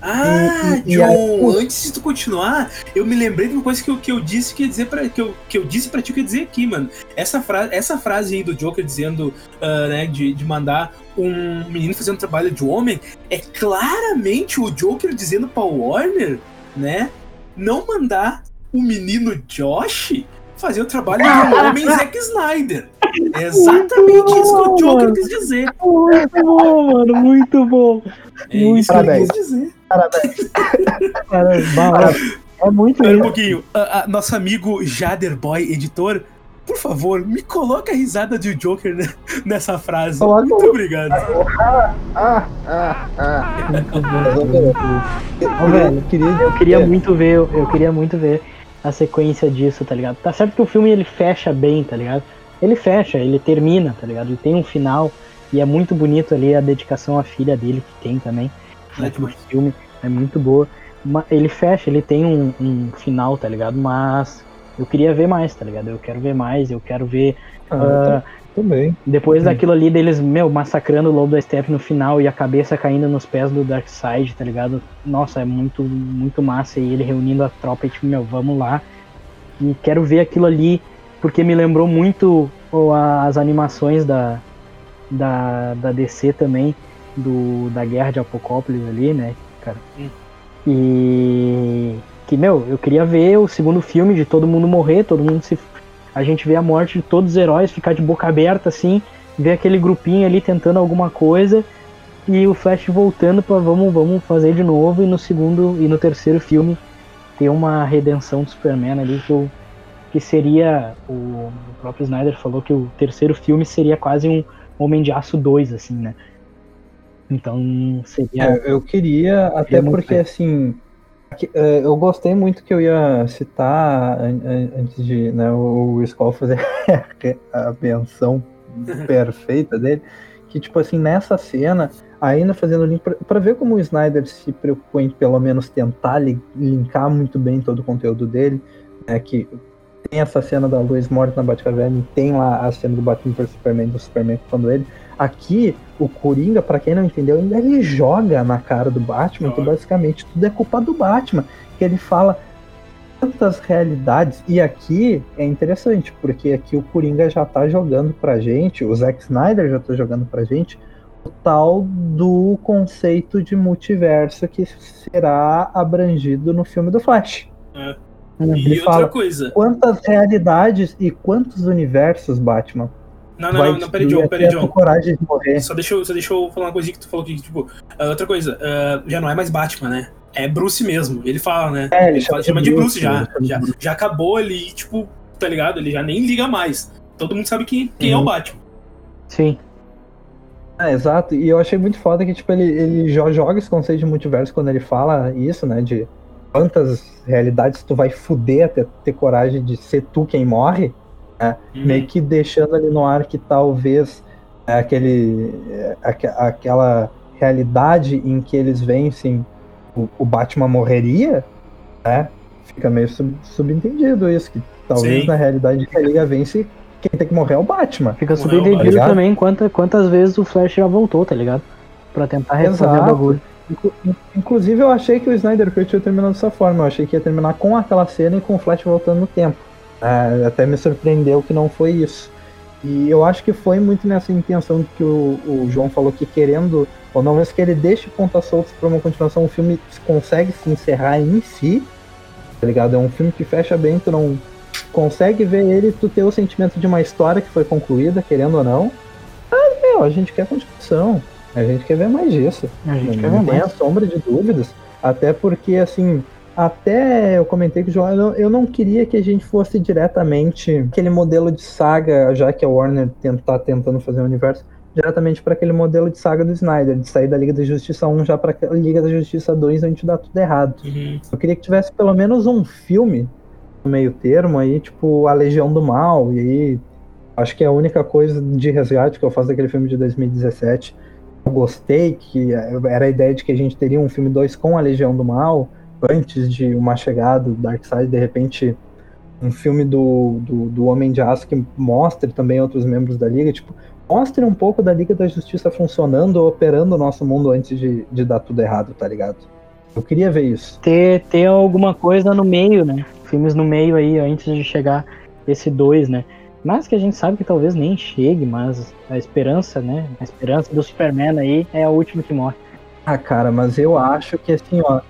Ah, E- e- e John, aí- antes de tu continuar, eu me lembrei de uma coisa que eu, que eu disse que ia dizer para que eu, que eu disse para ti que dizer aqui, mano. Essa frase, essa frase aí do Joker dizendo, ah, né, de, de mandar um menino fazer um trabalho de homem, é claramente o Joker dizendo pra Warner, né, não mandar o menino Josh fazer o trabalho de um homem Zack Snyder. É exatamente isso que o Joker quis dizer. Muito bom, mano. Muito bom. É isso que ele Parabéns. quis dizer. Cara, bala. É muito Espera um pouquinho. Ah, ah, nosso amigo Jader Boy, editor, por favor, me coloca a risada de Joker né, nessa frase. Coloca. Muito obrigado. Ah, ah, ah. Muito bom. Eu, queria, Eu queria muito ver, eu queria muito ver a sequência disso, tá ligado? Tá certo que o filme ele fecha bem, tá ligado? Ele fecha, ele termina, tá ligado? Ele tem um final e é muito bonito ali a dedicação à filha dele que tem também. É né, demais. no filme é muito boa. Ele fecha, ele tem um, um final, tá ligado? Mas eu queria ver mais, tá ligado? Eu quero ver mais, eu quero ver. Ah, também. Depois Uhum. daquilo ali deles, meu, massacrando o Lobo da Steppe no final e a cabeça caindo nos pés do Darkseid, tá ligado? Nossa, é muito, muito massa. E ele reunindo a tropa e tipo, meu, vamos lá. E quero ver aquilo ali, porque me lembrou muito as animações da, da, da DC também, do, da Guerra de Apocópolis ali, né, cara? Hum. E que, meu, eu queria ver o segundo filme de todo mundo morrer, todo mundo se a gente vê a morte de todos os heróis, ficar de boca aberta assim, ver aquele grupinho ali tentando alguma coisa e o Flash voltando para vamos, vamos fazer de novo e no segundo e no terceiro filme ter uma redenção do Superman ali que eu que seria o, o próprio Snyder falou que o terceiro filme seria quase um Homem de Aço 2 assim, né? Então seria É, eu queria, até porque bem. assim, eu gostei muito que eu ia citar an- an- antes de né, o, Skull fazer a menção perfeita dele, que tipo assim, nessa cena, ainda fazendo link, pra ver como o Snyder se preocupou em pelo menos tentar li- linkar muito bem todo o conteúdo dele, né, que tem essa cena da Lois morta na Batcaverna, tem lá a cena do Batman vs Superman, do Superman quando ele. Aqui, o Coringa, pra quem não entendeu, ainda ele joga na cara do Batman, que basicamente tudo é culpa do Batman. Que ele fala tantas realidades. E aqui é interessante, porque aqui o Coringa já tá jogando pra gente, o Zack Snyder já tá jogando pra gente, o tal do conceito de multiverso que será abrangido no filme do Flash. É. Ele E outra fala coisa. quantas realidades e quantos universos, Batman? Não, não, não, não, peraí, John, peraí, John. coragem de morrer. Só deixa, eu, só deixa eu falar uma coisinha que tu falou aqui, tipo, ah, outra coisa, ah, já não é mais Batman, né? É Bruce mesmo. Ele fala, né? É, ele ele fala, chama de Bruce, Bruce, já. ele Já, já acabou ali, tipo, tá ligado? Ele já nem liga mais. Todo mundo sabe quem, quem é o Uhum. Batman. Sim. É, exato. E eu achei muito foda que, tipo, ele, ele jo- joga esse conceito de multiverso quando ele fala isso, né? De quantas realidades tu vai fuder até ter coragem de ser tu quem morre. Uhum. Meio que deixando ali no ar que talvez é, aquele, é, aque- aquela realidade em que eles vencem o, o Batman morreria, né? Fica meio sub- subentendido isso, que talvez Sim. na realidade que a Liga vence, quem tem que morrer é o Batman. Fica Morreu, subentendido tá também quanta, quantas vezes o Flash já voltou, tá ligado? Pra tentar refazer o bagulho. Inclu- Inclusive, eu achei que o Snyder Cut ia terminar dessa forma. Eu achei que ia terminar com aquela cena e com o Flash voltando no tempo. É, até me surpreendeu que não foi isso. E eu acho que foi muito nessa intenção que o, o João falou que querendo, ou não mesmo que ele deixe pontas soltas para uma continuação, o filme consegue se encerrar em si, tá ligado? É um filme que fecha bem, tu não consegue ver ele, tu ter o sentimento de uma história que foi concluída, querendo ou não. Ah, meu, a gente quer continuação. A gente quer ver mais disso. A gente quer Não ver tem mais. a sombra de dúvidas. Até porque, assim, até eu comentei com o João, eu não, eu não queria que a gente fosse diretamente aquele modelo de saga, já que a Warner está tentando fazer o universo, diretamente para aquele modelo de saga do Snyder, de sair da Liga da Justiça 1 já para a Liga da Justiça 2, onde dá tudo errado. Uhum. Eu queria que tivesse pelo menos um filme no meio termo aí, tipo A Legião do Mal, e aí acho que é a única coisa de resgate que eu faço daquele filme de 2017. Eu gostei, que era a ideia de que a gente teria um filme 2 com a Legião do Mal, antes de uma chegada do Darkseid, de repente um filme do, do, do Homem de Aço que mostre também outros membros da Liga, tipo, mostre um pouco da Liga da Justiça funcionando, operando o nosso mundo antes de, de dar tudo errado, tá ligado? Eu queria ver isso. Ter, ter alguma coisa no meio, né? Filmes no meio aí, antes de chegar esse 2, né? Mas que a gente sabe que talvez nem chegue, mas a esperança, né? A esperança do Superman aí é a última que morre. Ah, cara, mas eu acho que assim, ó.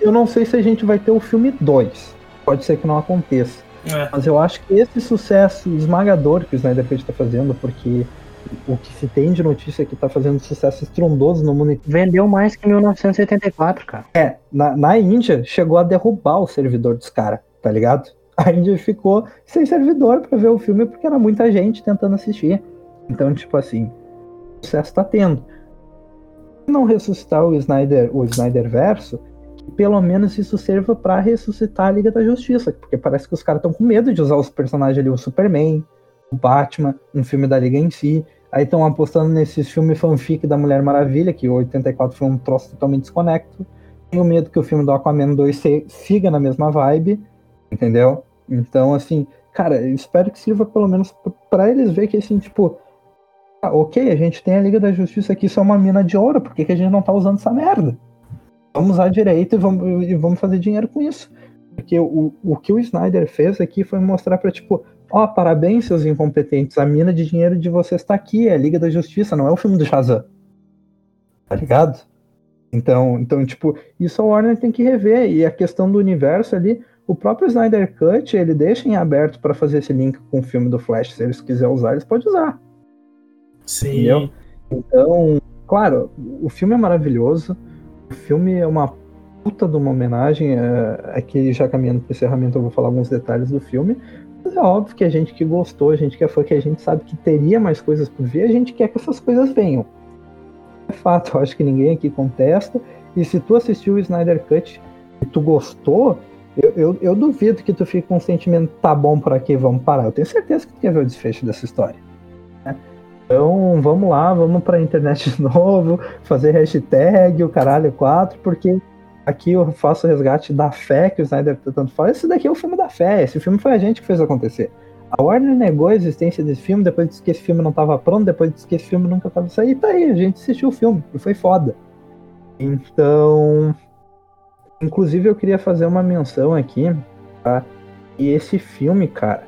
Eu não sei se a gente vai ter o filme 2. Pode ser que não aconteça. É. Mas eu acho que esse sucesso esmagador que o Snyder Cut tá fazendo, porque o que se tem de notícia é que tá fazendo sucesso estrondoso no mundo inteiro. Vendeu mais que 1984, cara. É, na, na Índia chegou a derrubar o servidor dos caras, tá ligado? A Índia ficou sem servidor pra ver o filme porque era muita gente tentando assistir. Então, tipo assim, o sucesso tá tendo. Se não ressuscitar o Snyder, o Snyder verso, pelo menos isso sirva pra ressuscitar a Liga da Justiça, porque parece que os caras estão com medo de usar os personagens ali, o Superman, o Batman, um filme da Liga em si. Aí estão apostando nesses filmes fanfic da Mulher Maravilha, que o 84 foi um troço totalmente desconecto. Tenho medo que o filme do Aquaman 2 se- siga na mesma vibe, entendeu? Então, assim, cara, eu espero que sirva pelo menos p- pra eles ver que, assim, tipo, ah, ok, a gente tem a Liga da Justiça aqui, isso é uma mina de ouro, por que, que a gente não tá usando essa merda? Vamos usar direito e vamos, e vamos fazer dinheiro com isso. Porque o, o que o Snyder fez aqui foi mostrar pra, tipo, ó, parabéns, seus incompetentes, a mina de dinheiro de vocês tá aqui, é a Liga da Justiça, não é o filme do Shazam. Tá ligado? Então, então, tipo, isso a Warner tem que rever. E a questão do universo ali, o próprio Snyder Cut, ele deixa em aberto pra fazer esse link com o filme do Flash. Se eles quiserem usar, eles podem usar. Sim. Entendeu? Então, claro, o filme é maravilhoso. O filme é uma puta de uma homenagem. É, aqui, já caminhando pro encerramento, eu vou falar alguns detalhes do filme. Mas é óbvio que a gente que gostou, a gente que é fã, que a gente sabe que teria mais coisas por vir, a gente quer que essas coisas venham. É fato, eu acho que ninguém aqui contesta. E se tu assistiu o Snyder Cut e tu gostou, eu, eu, eu duvido que tu fique com um sentimento, tá bom por aqui, vamos parar. Eu tenho certeza que tu quer ver o desfecho dessa história. Então, vamos lá, vamos pra internet de novo, fazer hashtag, o caralho 4, porque aqui eu faço o resgate da fé que o Snyder tanto fala. Esse daqui é o filme da fé, esse filme foi a gente que fez acontecer. A Warner negou a existência desse filme, depois disse que esse filme não estava pronto, depois disse que esse filme nunca estava saindo. E tá aí, a gente assistiu o filme, e foi foda. Então. Inclusive, eu queria fazer uma menção aqui, tá? E esse filme, cara,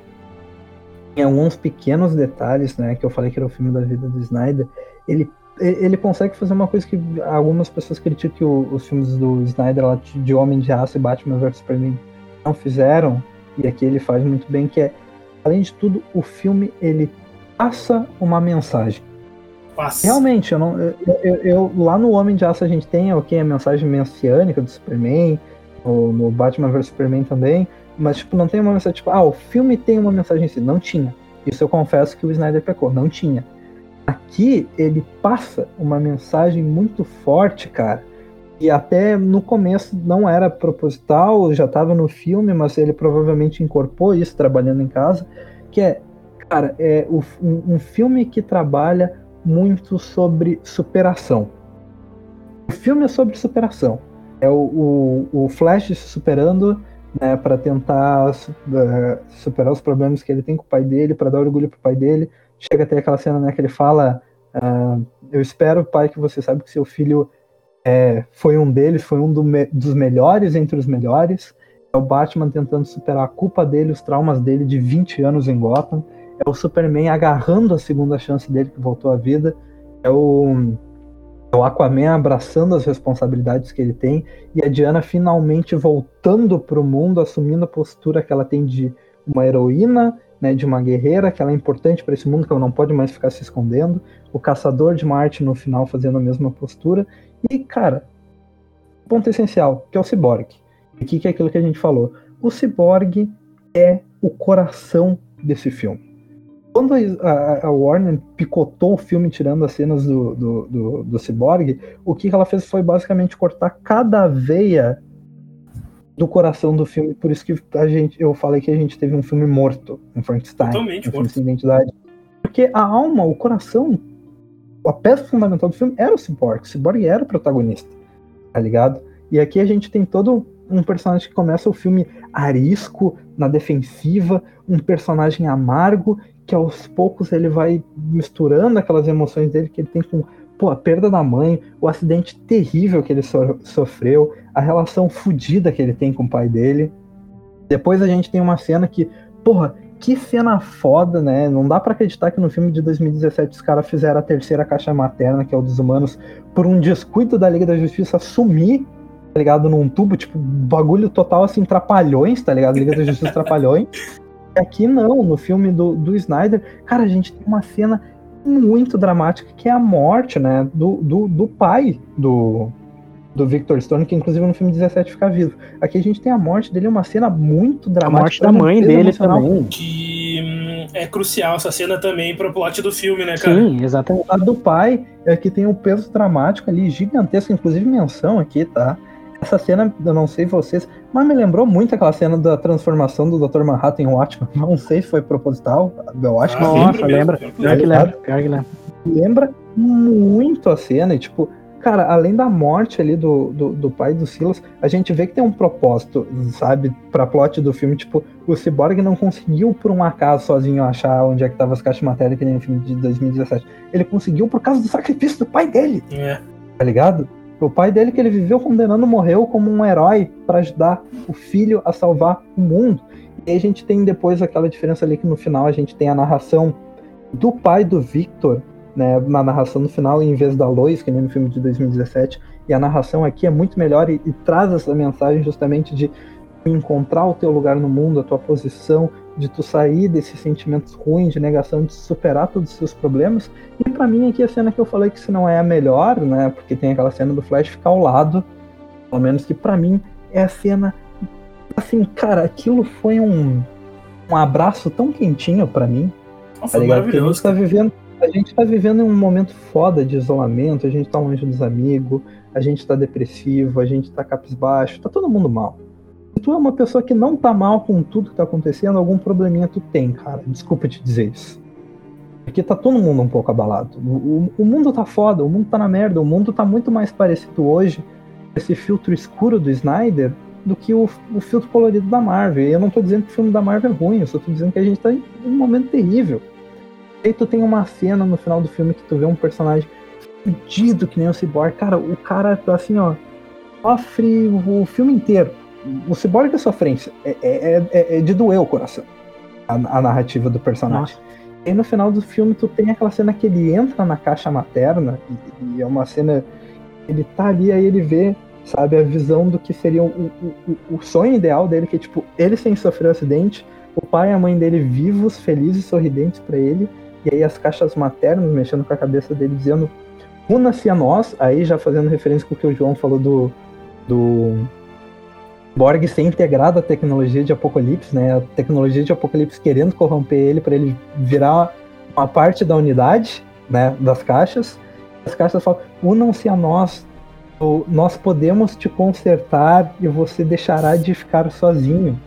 tem alguns pequenos detalhes, né? Que eu falei que era o filme da vida do Snyder. Ele, ele consegue fazer uma coisa que algumas pessoas criticam que os filmes do Snyder lá de Homem de Aço e Batman vs Superman não fizeram. E aqui ele faz muito bem, que é, além de tudo, o filme ele passa uma mensagem. Passa. Realmente, eu não, eu, eu- eu- lá no Homem de Aço a gente tem ok, a mensagem messiânica do Superman, no Batman vs Superman também, Mas, tipo, não tem uma mensagem, tipo, ah, o filme tem uma mensagem em si. Não tinha. Isso eu confesso que o Snyder pecou, não tinha. Aqui ele passa uma mensagem muito forte, cara. E até no começo não era proposital, já estava no filme, mas ele provavelmente incorporou isso trabalhando em casa, que é, cara, é um, um filme que trabalha muito sobre superação. O filme é sobre superação. É o, o, o Flash se superando né, para tentar uh, superar os problemas que ele tem com o pai dele, para dar orgulho pro pai dele. Chega até aquela cena né, que ele fala: uh, Eu espero, pai, que você saiba que seu filho é, foi um deles, foi um do me dos melhores entre os melhores. É o Batman tentando superar a culpa dele, os traumas dele de 20 anos em Gotham. É o Superman agarrando a segunda chance dele que voltou à vida. É o o Aquaman abraçando as responsabilidades que ele tem e a Diana finalmente voltando para o mundo, assumindo a postura que ela tem de uma heroína, né, de uma guerreira, que ela é importante para esse mundo, que ela não pode mais ficar se escondendo. O caçador de Marte no final fazendo a mesma postura. E, cara, ponto essencial, que é o Cyborg. O que é aquilo que a gente falou? O Cyborg é o coração desse filme quando a, a, Warner picotou o filme tirando as cenas do, do, do, do Cyborg, o que ela fez foi basicamente cortar cada veia do coração do filme. Por isso que a gente, eu falei que a gente teve um filme morto em Frankenstein. Totalmente um morto. sem identidade. Porque a alma, o coração, a peça fundamental do filme era o Cyborg. O Cyborg era o protagonista, tá ligado? E aqui a gente tem todo um personagem que começa o filme arisco, na defensiva, um personagem amargo que aos poucos ele vai misturando aquelas emoções dele que ele tem com pô, a perda da mãe, o acidente terrível que ele so sofreu, a relação fodida que ele tem com o pai dele. Depois a gente tem uma cena que, porra, que cena foda, né? Não dá para acreditar que no filme de 2017 os caras fizeram a terceira caixa materna, que é o dos humanos, por um descuido da Liga da Justiça sumir, tá ligado? Num tubo, tipo, bagulho total assim, trapalhões, tá ligado? Liga da Justiça trapalhões. Aqui não, no filme do, do Snyder, cara, a gente tem uma cena muito dramática que é a morte, né, do, do, do pai do, do Victor Stone, que inclusive no filme 17 fica vivo. Aqui a gente tem a morte dele, uma cena muito dramática. A morte da mãe dele emocional. também. Que hum, é crucial essa cena também pro plot do filme, né, cara? Sim, exatamente. A do pai é que tem um peso dramático ali gigantesco, inclusive menção aqui, tá? Essa cena, eu não sei vocês, mas me lembrou muito aquela cena da transformação do Dr. Manhattan em Watchmen. Não sei se foi proposital, eu acho que Ah, sim. Nossa, lembra. Pior que lembra. Pior que lembra. Lembra muito a cena, e tipo, cara, além da morte ali do, do, do pai do Silas, a gente vê que tem um propósito, sabe, pra plot do filme, tipo, o Cyborg não conseguiu por um acaso sozinho achar onde é que tava as caixas de matéria que nem no filme de 2017. Ele conseguiu por causa do sacrifício do pai dele, É. tá ligado? O pai dele que ele viveu condenando morreu como um herói para ajudar o filho a salvar o mundo. E a gente tem depois aquela diferença ali que no final a gente tem a narração do pai do Victor, né, na narração no final em vez da Lois, que nem no filme de 2017. E a narração aqui é muito melhor e, e traz essa mensagem justamente de encontrar o teu lugar no mundo, a tua posição, de tu sair desses sentimentos ruins, de negação, de superar todos os seus problemas. E pra mim aqui a cena que eu falei que se não é a melhor, né, porque tem aquela cena do Flash ficar ao lado, pelo menos que pra mim é a cena assim, cara, aquilo foi um um abraço tão quentinho pra mim, Nossa, tá? Porque a maravilhoso. gente tá vivendo, a gente tá vivendo em um momento foda de isolamento, a gente tá longe dos amigos, a gente tá depressivo, a gente tá capisbaixo, tá todo mundo mal. Tu é uma pessoa que não tá mal com tudo que tá acontecendo, algum probleminha tu tem, cara. Desculpa te dizer isso. Porque tá todo mundo um pouco abalado. O, o- o mundo tá foda, o mundo tá na merda, o mundo tá muito mais parecido hoje esse filtro escuro do Snyder do que o, o filtro colorido da Marvel. E eu não tô dizendo que o filme da Marvel é ruim, eu só tô dizendo que a gente tá em um momento terrível. E aí tu tem uma cena no final do filme que tu vê um personagem fudido que nem o Cyborg. Cara, o cara, assim, ó, sofre o filme inteiro. O Cyborg é sofrência. É, é, é- é de doer o coração. A, a narrativa do personagem. E aí no final do filme tu tem aquela cena que ele entra na caixa materna e, e é uma cena. Ele tá ali, aí ele vê, sabe, a visão do que seria o, o, o- sonho ideal dele, que é tipo, ele sem sofrer o acidente, o pai e a mãe dele vivos, felizes, sorridentes pra ele, e aí as caixas maternas mexendo com a cabeça dele, dizendo, una-se a nós, aí já fazendo referência com o que o João falou do. do Borg ser integrado à tecnologia de Apocalipse, né? A tecnologia de Apocalipse querendo corromper ele para ele virar uma parte da unidade, né? Das caixas. As caixas falam: unam-se a nós, nós podemos te consertar e você deixará de ficar sozinho.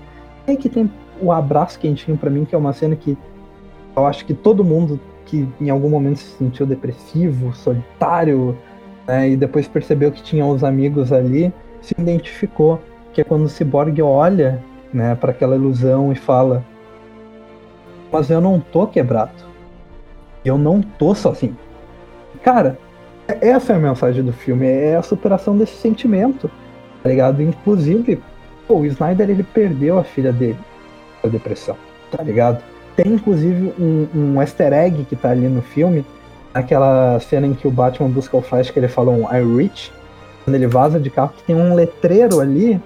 E aí que tem o abraço quentinho para mim, que é uma cena que eu acho que todo mundo que em algum momento se sentiu depressivo, solitário, né, e depois percebeu que tinha os amigos ali, se identificou que é quando o Cyborg olha né, para aquela ilusão e fala: Mas eu não tô quebrado. Eu não tô sozinho. Cara, essa é a mensagem do filme, é a superação desse sentimento, tá ligado? Inclusive, pô, o Snyder ele perdeu a filha dele da depressão, tá ligado? Tem inclusive um, um easter egg que tá ali no filme, aquela cena em que o Batman busca o Flash, que ele fala um I reach, quando ele vaza de carro, que tem um letreiro ali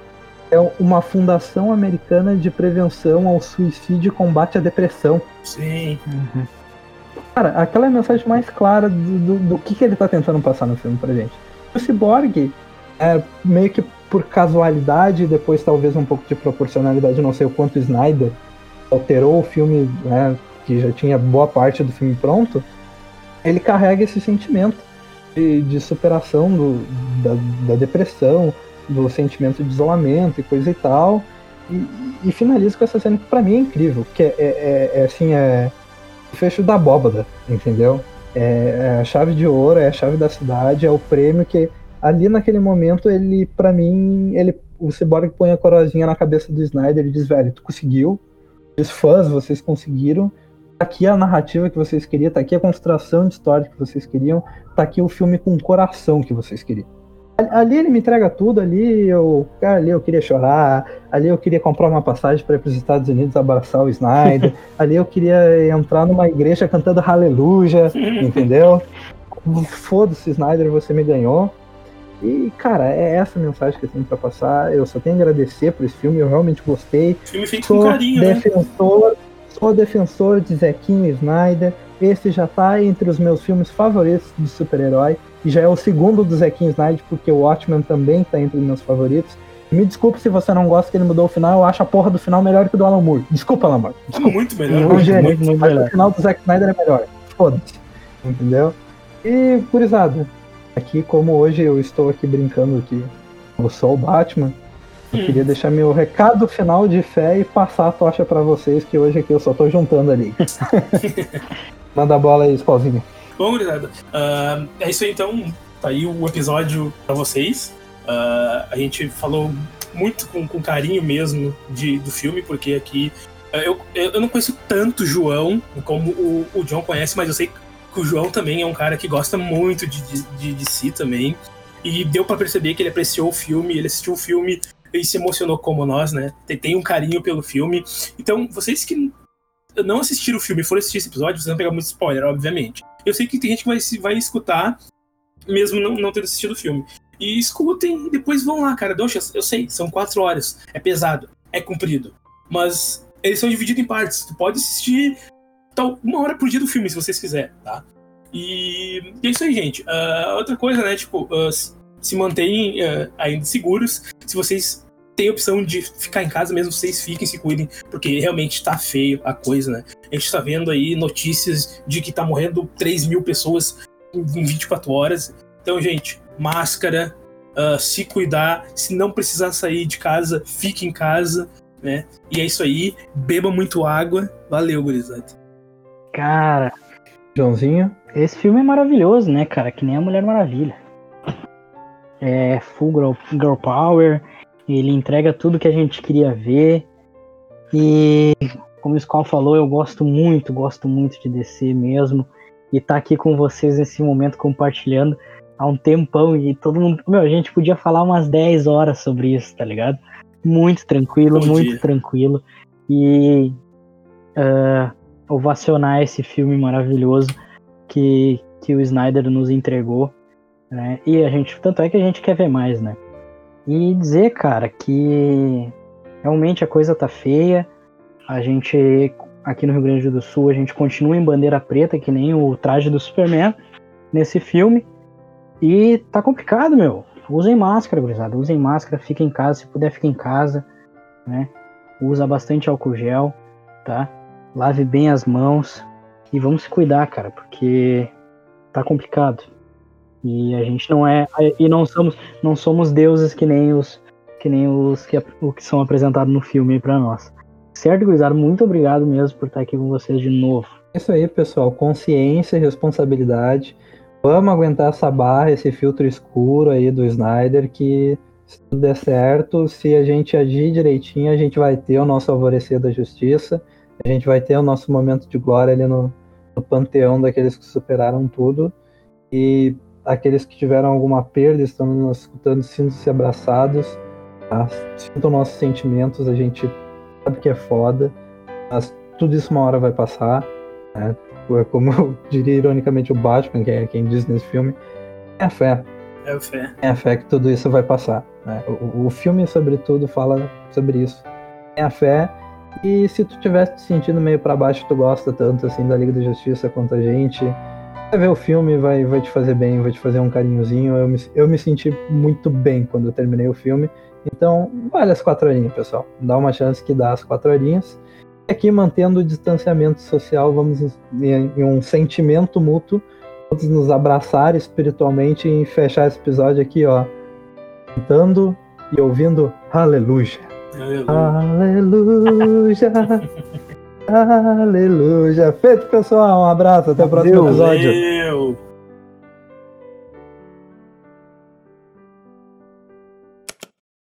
é uma fundação americana de prevenção ao suicídio e combate à depressão. Sim. Uhum. Cara, aquela é a mensagem mais clara do, do, do, que, que ele tá tentando passar no filme pra gente. O Cyborg, é, meio que por casualidade, depois talvez um pouco de proporcionalidade, não sei o quanto Snyder alterou o filme, né, que já tinha boa parte do filme pronto, ele carrega esse sentimento de, de superação do, da, da depressão, do sentimento de isolamento e coisa e tal. E, e finaliza com essa cena que pra mim é incrível, que é, é, é, é assim, é o fecho da abóbada, entendeu? É, é, a chave de ouro, é a chave da cidade, é o prêmio que ali naquele momento ele, para mim, ele, o Cyborg põe a coroazinha na cabeça do Snyder e diz, velho, tu conseguiu, os fãs, vocês conseguiram, tá aqui a narrativa que vocês queriam, tá aqui a construção de história que vocês queriam, tá aqui o filme com coração que vocês queriam. Ali ele me entrega tudo, ali eu, ali eu queria chorar, ali eu queria comprar uma passagem para ir para os Estados Unidos abraçar o Snyder, ali eu queria entrar numa igreja cantando Aleluia, entendeu? Foda-se, Snyder, você me ganhou. E, cara, é essa mensagem que eu tenho para passar. Eu só tenho a agradecer por esse filme, eu realmente gostei. Filme feito sou com carinho, né? defensor, né? Sou defensor de Zequinho Snyder. Esse já tá entre os meus filmes favoritos de super-herói e já é o segundo do Zequinho Snyder, porque o Watchmen também tá entre os meus favoritos. Me desculpe se você não gosta que ele mudou o final, eu acho a porra do final melhor que o do Alan Moore. Desculpa, Alan Moore. Desculpa. Muito melhor. Não, muito, gerente, muito, muito mas melhor. o final do Zack Snyder é melhor. Foda-se. Entendeu? E, curizada, aqui como hoje eu estou aqui brincando que eu sou o Batman, eu Hum. queria deixar meu recado final de fé e passar a tocha pra vocês, que hoje aqui eu só tô juntando ali. Manda a bola aí, Spauzinho. Bom, gurizada, ah, é isso aí então. Tá aí o episódio pra vocês. Ah, a gente falou muito com, com carinho mesmo de, do filme, porque aqui. ah, eu, eu não conheço tanto o João como o, o John conhece, mas eu sei que o João também é um cara que gosta muito de, de, de, de si também. E deu pra perceber que ele apreciou o filme, ele assistiu o filme e se emocionou como nós, né? Tem, tem um carinho pelo filme. Então, vocês que não assistiram o filme e foram assistir esse episódio, vocês vão pegar muito spoiler, obviamente. Eu sei que tem gente que vai, vai escutar, mesmo não, não tendo assistido o filme. E escutem e depois vão lá, cara. Chance. Eu sei, são quatro horas. É pesado, é comprido. Mas eles são divididos em partes. Tu pode assistir tal, uma hora por dia do filme, se vocês quiserem, tá? E, e é isso aí, gente. Ah, outra coisa, né? Tipo, ah, se- mantenham ah, ainda seguros. Se vocês têm a opção de ficar em casa mesmo, vocês fiquem, se cuidem, porque realmente tá feio a coisa, né? A gente tá vendo aí notícias de que tá morrendo 3 mil pessoas em em 24 horas. Então, gente, máscara, ah, se cuidar. Se não precisar sair de casa, fique em casa, né? E é isso aí. Beba muito água. Valeu, gurizada. Cara, Joãozinho. esse filme é maravilhoso, né, cara? Que nem a Mulher Maravilha. É full girl, girl power. Ele entrega tudo que a gente queria ver. E como o Skull falou, eu gosto muito, gosto muito de DC mesmo. E tá aqui com vocês nesse momento compartilhando há um tempão. E todo mundo. Meu, a gente podia falar umas 10 horas sobre isso, tá ligado? Muito tranquilo, Bom muito dia. tranquilo. E ah, ovacionar esse filme maravilhoso que, que o Snyder nos entregou. Né? E a gente. Tanto é que a gente quer ver mais, né? E dizer, cara, que realmente a coisa tá feia. A gente, aqui no Rio Grande do Sul, a gente continua em bandeira preta, que nem o traje do Superman nesse filme. E tá complicado, meu. usem máscara, gurizada. Usem máscara, fiquem em casa. Se puder, fiquem em casa. Né? Usa bastante álcool gel, tá? Lave bem as mãos. E vamos se cuidar, cara, porque tá complicado. E a gente não é. E não somos, não somos deuses que nem os que nem os que, o que são apresentados no filme para nós. Certo, gurizada? Muito obrigado mesmo por estar aqui com vocês de novo. É isso aí, pessoal. Consciência e responsabilidade. Vamos aguentar essa barra, esse filtro escuro aí do Snyder, que se tudo der certo, se a gente agir direitinho, a gente vai ter o nosso alvorecer da justiça, a gente vai ter o nosso momento de glória ali no, no panteão daqueles que superaram tudo. E aqueles que tiveram alguma perda, estão nos escutando, sintam-se abraçados, tá? sintam nossos sentimentos, a gente sabe que é foda, mas tudo isso uma hora vai passar. Né? Como eu diria ironicamente o Batman, que é quem diz nesse filme, é a fé. É a fé. É a fé que tudo isso vai passar. Né? O, o filme, sobretudo, fala sobre isso. É a fé. E se tu tivesse te sentindo meio para baixo, tu gosta tanto assim da Liga da Justiça quanto a gente, vai ver o filme, vai, vai te fazer bem, vai te fazer um carinhozinho. Eu me, eu me senti muito bem quando eu terminei o filme. Então, vale as quatro horinhas, pessoal. Dá uma chance que dá as quatro horinhas. Aqui, mantendo o distanciamento social, vamos em, em um sentimento mútuo, todos nos abraçar espiritualmente e fechar esse episódio aqui, ó, cantando e ouvindo Aleluia. Aleluia. Aleluia. Aleluia. Feito, pessoal. Um abraço. Até o próximo episódio. Valeu.